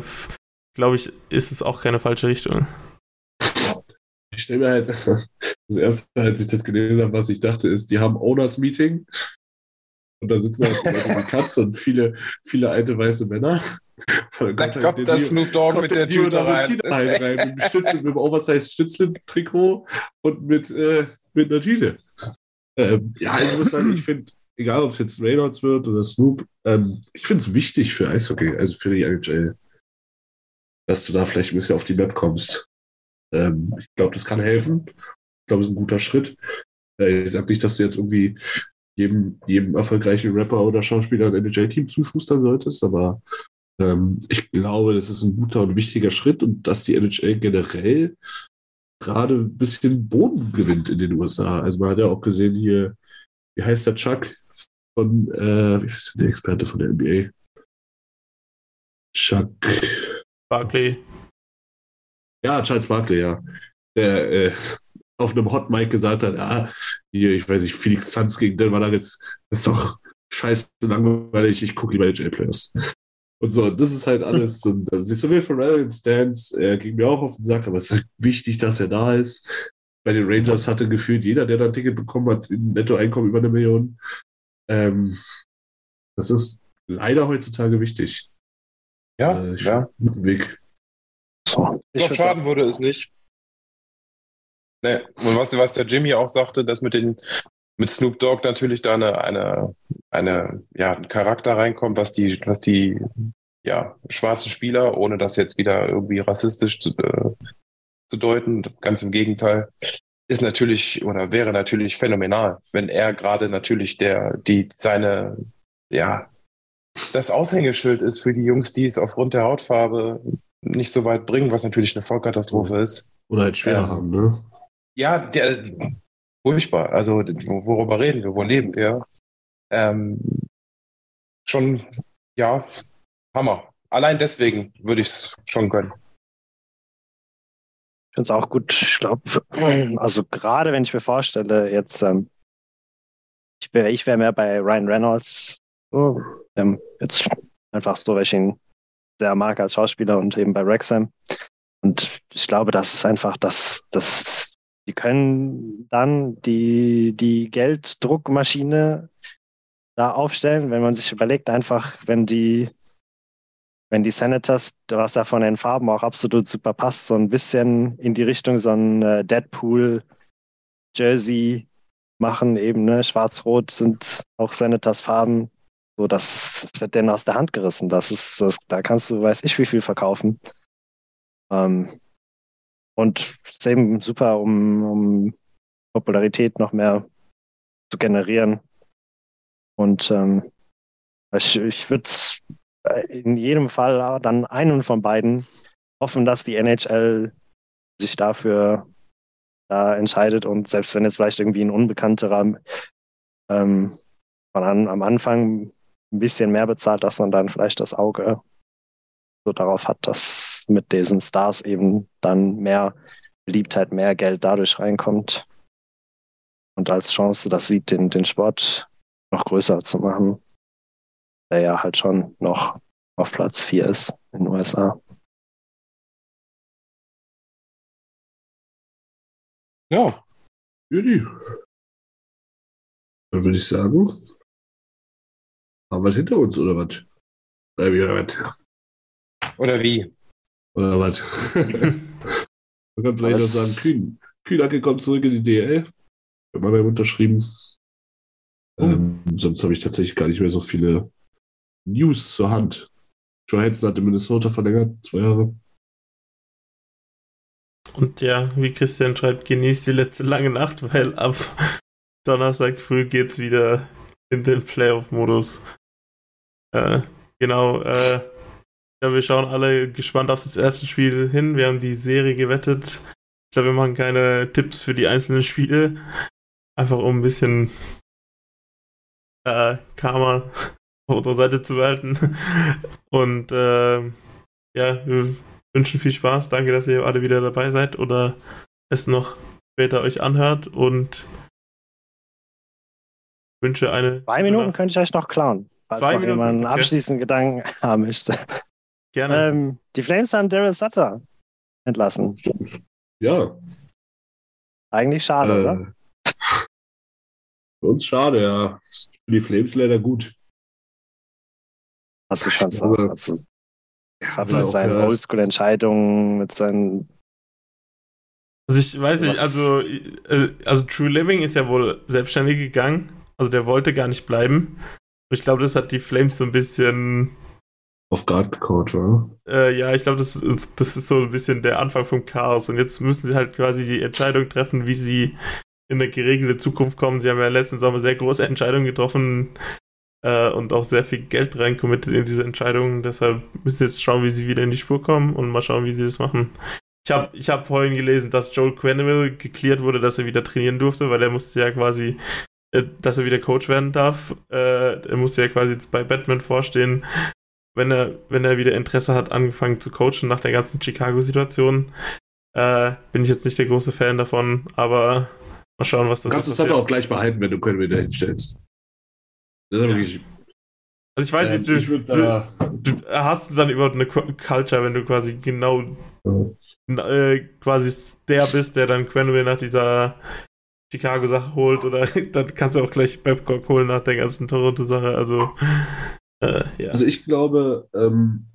glaube ich, ist es auch keine falsche Richtung. Ich stelle mir halt, das erste, als ich das gelesen habe, was ich dachte, ist, die haben Owners Meeting und da sitzen halt zum Beispiel die Katze und viele, viele alte weiße Männer. Und da halt kommt der das Dio- Snoop Dogg kommt mit der Dio Tüte rein. Rein, mit dem, Stützel, mit dem Oversize Stützle-Trikot und mit, äh, mit einer Tüte. Ähm, ja, ich muss sagen, ich finde, egal ob es jetzt Reynolds wird oder Snoop, ähm, ich finde es wichtig für Eishockey, also für die NHL, dass du da vielleicht ein bisschen auf die Map kommst. Ähm, ich glaube, das kann helfen. Ich glaube, es ist ein guter Schritt. Äh, ich sage nicht, dass du jetzt irgendwie jedem, jedem erfolgreichen Rapper oder Schauspieler ein NHL-Team zuschustern solltest, aber ähm, ich glaube, das ist ein guter und wichtiger Schritt und dass die NHL generell gerade ein bisschen Boden gewinnt in den USA. Also man hat ja auch gesehen hier, wie heißt der Chuck von, äh, wie heißt der Experte von der NBA? Chuck. Barkley. Ja, Charles Barkley, ja. Der, äh, auf einem Hot Mic gesagt hat, ja, hier, ich weiß nicht, Felix Tanz gegen Denver Nuggets, ist doch scheiße langweilig, ich gucke lieber HL-Playoffs. Und so, das ist halt alles. Und dann siehst du Will Ferrell in Stance, er ging mir auch auf den Sack, aber es ist halt wichtig, dass er da ist. Bei den Rangers hatte gefühlt jeder, der da ein Ticket bekommen hat, ein Nettoeinkommen über eine Million. Ähm, das ist leider heutzutage wichtig. Ja, Äh, ich ja. guten Weg. So, würd schaden würde es nicht. Nee. Und was, was der Jimmy auch sagte, dass mit den mit Snoop Dogg natürlich da eine, eine, eine, ja, ein Charakter reinkommt, was die, was die ja, schwarzen Spieler, ohne das jetzt wieder irgendwie rassistisch zu, äh, zu deuten, ganz im Gegenteil, ist natürlich oder wäre natürlich phänomenal, wenn er gerade natürlich der, die seine, ja, das Aushängeschild ist für die Jungs, die es aufgrund der Hautfarbe nicht so weit bringen, was natürlich eine Vollkatastrophe ist. Oder halt schwer Ähm, haben, ne? Ja, der, furchtbar. Also, wo- worüber reden wir? Wo leben wir? Ähm, schon, ja, Hammer. Allein deswegen würde ich es schon gönnen. Ich finde es auch gut. Ich glaube, also gerade wenn ich mir vorstelle, jetzt, ähm, ich wäre ich wär mehr bei Ryan Reynolds. So, ähm, jetzt einfach so, weil ich ihn sehr mag als Schauspieler und eben bei Wrexham. Und ich glaube, das ist einfach, dass das, die können dann die, die Gelddruckmaschine da aufstellen, wenn man sich überlegt, einfach, wenn die wenn die Senators, was ja von den Farben auch absolut super passt, so ein bisschen in die Richtung so ein äh, Deadpool-Jersey machen, eben, ne? Schwarz-Rot sind auch Senators Farben. So, das, das wird denen aus der Hand gerissen. Das ist, das, da kannst du, weiß ich, wie viel verkaufen. Ähm, und ist eben super, um, um Popularität noch mehr zu generieren. Und ähm, ich, ich würde in jedem Fall dann einen von beiden hoffen, dass die NHL sich dafür da entscheidet und selbst wenn jetzt vielleicht irgendwie ein unbekannterer ähm, von an, am Anfang ein bisschen mehr bezahlt, dass man dann vielleicht das Auge so darauf hat, dass mit diesen Stars eben dann mehr Beliebtheit, mehr Geld dadurch reinkommt und als Chance das sieht, den, den Sport noch größer zu machen der ja halt schon noch auf Platz 4 ist in den USA. Ja, Judy. Dann würde ich sagen, haben wir es hinter uns oder was? Oder wie, oder was? oder wie? Oder was? Man kann vielleicht auch sagen, Kühn. Kühnacke kommt zurück in die DL. Hat man ja unterschrieben. Ähm, sonst habe ich tatsächlich gar nicht mehr so viele News zur Hand. Joe Hansen hat in Minnesota verlängert, zwei Jahre. Und ja, wie Christian schreibt, genießt die letzte lange Nacht, weil ab Donnerstag früh geht's wieder in den Playoff-Modus. Äh, genau, äh, ja, wir schauen alle gespannt auf das erste Spiel hin. Wir haben die Serie gewettet. Ich glaube, wir machen keine Tipps für die einzelnen Spiele. Einfach um ein bisschen äh, Karma auf unserer Seite zu behalten. Und äh, ja, wir wünschen viel Spaß. Danke, dass ihr alle wieder dabei seid oder es noch später euch anhört und wünsche eine. Zwei Minuten könnte ich euch noch klauen, falls Zwei noch Minuten, jemand einen okay. abschließenden Gedanken haben möchte. Gerne. Ähm, die Flames haben Daryl Sutter entlassen. Ja. Eigentlich schade, äh, oder? Für uns schade, ja. Für die Flames leider gut. Hast du schon gesagt. Also, das hat Ja, mit seinen ja. Oldschool-Entscheidungen, mit seinen Also ich weiß nicht, also, äh, also True Living ist ja wohl selbstständig gegangen. Also der wollte gar nicht bleiben. Ich glaube, das hat die Flames so ein bisschen, Auf Guard gecoacht, war. äh, ja, ich glaube, das, ist- das ist so ein bisschen der Anfang vom Chaos. Und jetzt müssen sie halt quasi die Entscheidung treffen, wie sie in eine geregelte Zukunft kommen. Sie haben ja letzten Sommer sehr große Entscheidungen getroffen äh, und auch sehr viel Geld reinkommittet in diese Entscheidungen. Deshalb müssen sie jetzt schauen, wie sie wieder in die Spur kommen und mal schauen, wie sie das machen. Ich habe ich hab vorhin gelesen, dass Joel Quenneville geklärt wurde, dass er wieder trainieren durfte, weil er musste ja quasi, dass er wieder Coach werden darf. Äh, er musste ja quasi jetzt bei Batman vorstehen, wenn er, wenn er wieder Interesse hat, angefangen zu coachen nach der ganzen Chicago-Situation. Äh, bin ich jetzt nicht der große Fan davon, aber mal schauen, was das Du kannst es dann auch gleich behalten, wenn du Quinn wieder hinstellst. Das ist ja. wirklich. Also ich weiß Ähm, nicht, du, ich würd da- du, du hast du dann überhaupt eine Culture, wenn du quasi genau äh, quasi der bist, der dann Quenville nach dieser Chicago-Sache holt oder dann kannst du auch gleich Babcock holen nach der ganzen Toronto-Sache. Also äh, ja. Also ich glaube, ähm,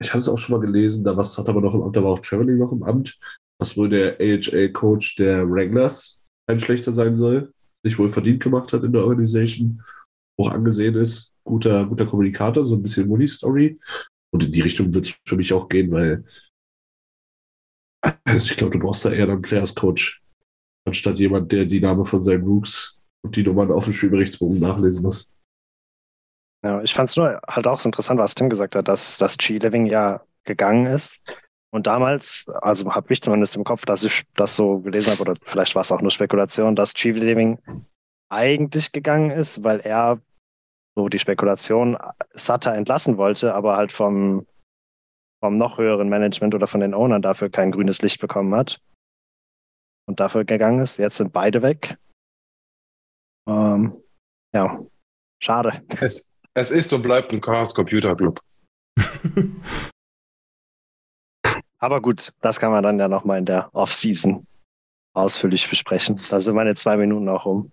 ich habe es auch schon mal gelesen, da was hat aber noch im Amt, da war auch Traveling noch im Amt, dass wohl der AHA-Coach der Wranglers ein schlechter sein soll, sich wohl verdient gemacht hat in der Organisation, hoch angesehen ist, guter, guter Kommunikator, so ein bisschen Money-Story. Und in die Richtung wird es für mich auch gehen, weil also ich glaube, du brauchst da eher einen Players-Coach, anstatt jemand, der die Namen von seinen Rooks und die Nummern auf dem Spielberichtsbogen nachlesen muss. Ja, ich fand es nur halt auch so interessant, was Tim gesagt hat, dass das G-Living ja gegangen ist. Und damals, also habe ich zumindest im Kopf, dass ich das so gelesen habe, oder vielleicht war es auch nur Spekulation, dass G-Living eigentlich gegangen ist, weil er so die Spekulation Sutter entlassen wollte, aber halt vom, vom noch höheren Management oder von den Ownern dafür kein grünes Licht bekommen hat. Und dafür gegangen ist. Jetzt sind beide weg. Ähm, ja, schade. Es, es ist und bleibt ein Chaos Computer Club. Aber gut, das kann man dann ja nochmal in der Off-Season ausführlich besprechen. Da sind meine zwei Minuten auch um.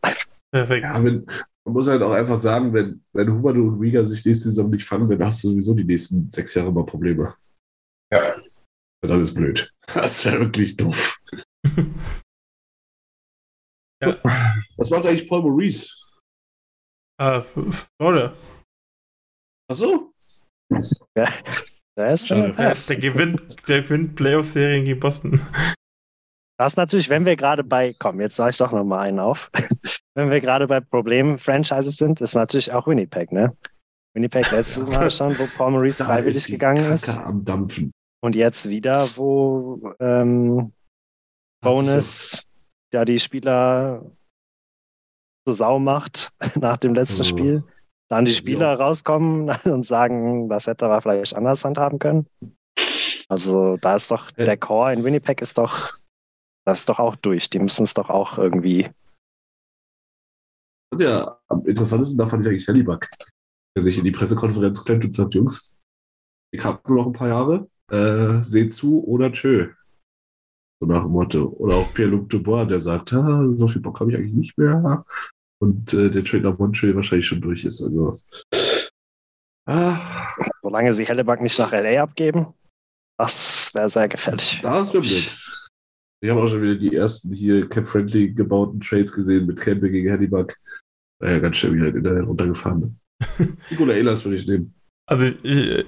Perfekt. Ja, wenn, man muss halt auch einfach sagen, wenn, wenn Humano und Riga sich nächste Saison nicht fangen, dann hast du sowieso die nächsten sechs Jahre mal Probleme. Ja. Und dann ist blöd. Das wäre wirklich doof. Ja. Was macht eigentlich Paul Maurice? äh, F- Florida. Achso? Ja, der ist schon Der, der gewinnt, der gewinnt Playoff-Serien gegen Boston. Das ist natürlich, wenn wir gerade bei, komm, jetzt sage ich doch nochmal einen auf. wenn wir gerade bei Problem-Franchises sind, ist natürlich auch Winnipeg, ne? Winnipeg letztes Mal schon, wo Paul Maurice Da freiwillig die gegangen Kacke ist. am Dampfen. Und jetzt wieder, wo ähm, Bonus ja die Spieler zur Sau macht nach dem letzten Oh. Spiel. Dann die. Spieler rauskommen und sagen, das hätte er vielleicht anders handhaben können. Also da ist doch, der Core in Winnipeg ist doch, das ist doch auch durch. Die müssen es doch auch irgendwie. Ja, am interessantesten davon fand ich eigentlich Hellyback, der sich in die Pressekonferenz klemmt und sagt, Jungs, ich habe nur noch ein paar Jahre, äh, seht zu oder tschö. So nach dem Motto. Oder auch Pierre-Luc Dubois, der sagt, so viel Bock habe ich eigentlich nicht mehr. Und äh, der Trade nach Montreal wahrscheinlich schon durch ist. Also, ah, Solange sie Helleback nicht nach LA abgeben, das wäre sehr gefährlich. das wäre blöd. Ich habe auch schon wieder die ersten hier Cap-Friendly gebauten Trades gesehen mit Campbell gegen Hellyback. Naja, ganz schön wieder in der runtergefahren. Nikola Ehlers würde ich nehmen. Also ich,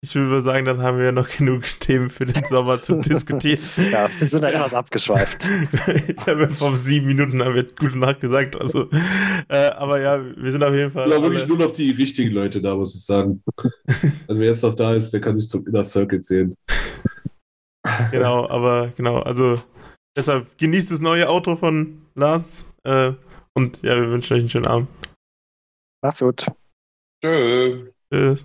ich würde sagen, dann haben wir noch genug Themen für den Sommer zu diskutieren. Ja, wir sind da etwas abgeschweift. ich habe ja vor sieben Minuten haben wir gute Nacht gesagt. Also, äh, aber ja, wir sind auf jeden Fall. Ich glaube wirklich nur noch die richtigen Leute da, muss ich sagen. Also wer jetzt noch da ist, der kann sich zum Inner Circle zählen. Genau, aber genau, also deshalb genießt das neue Auto von Lars. Äh, und ja, wir wünschen euch einen schönen Abend. Mach's gut. Tschö. Tschüss.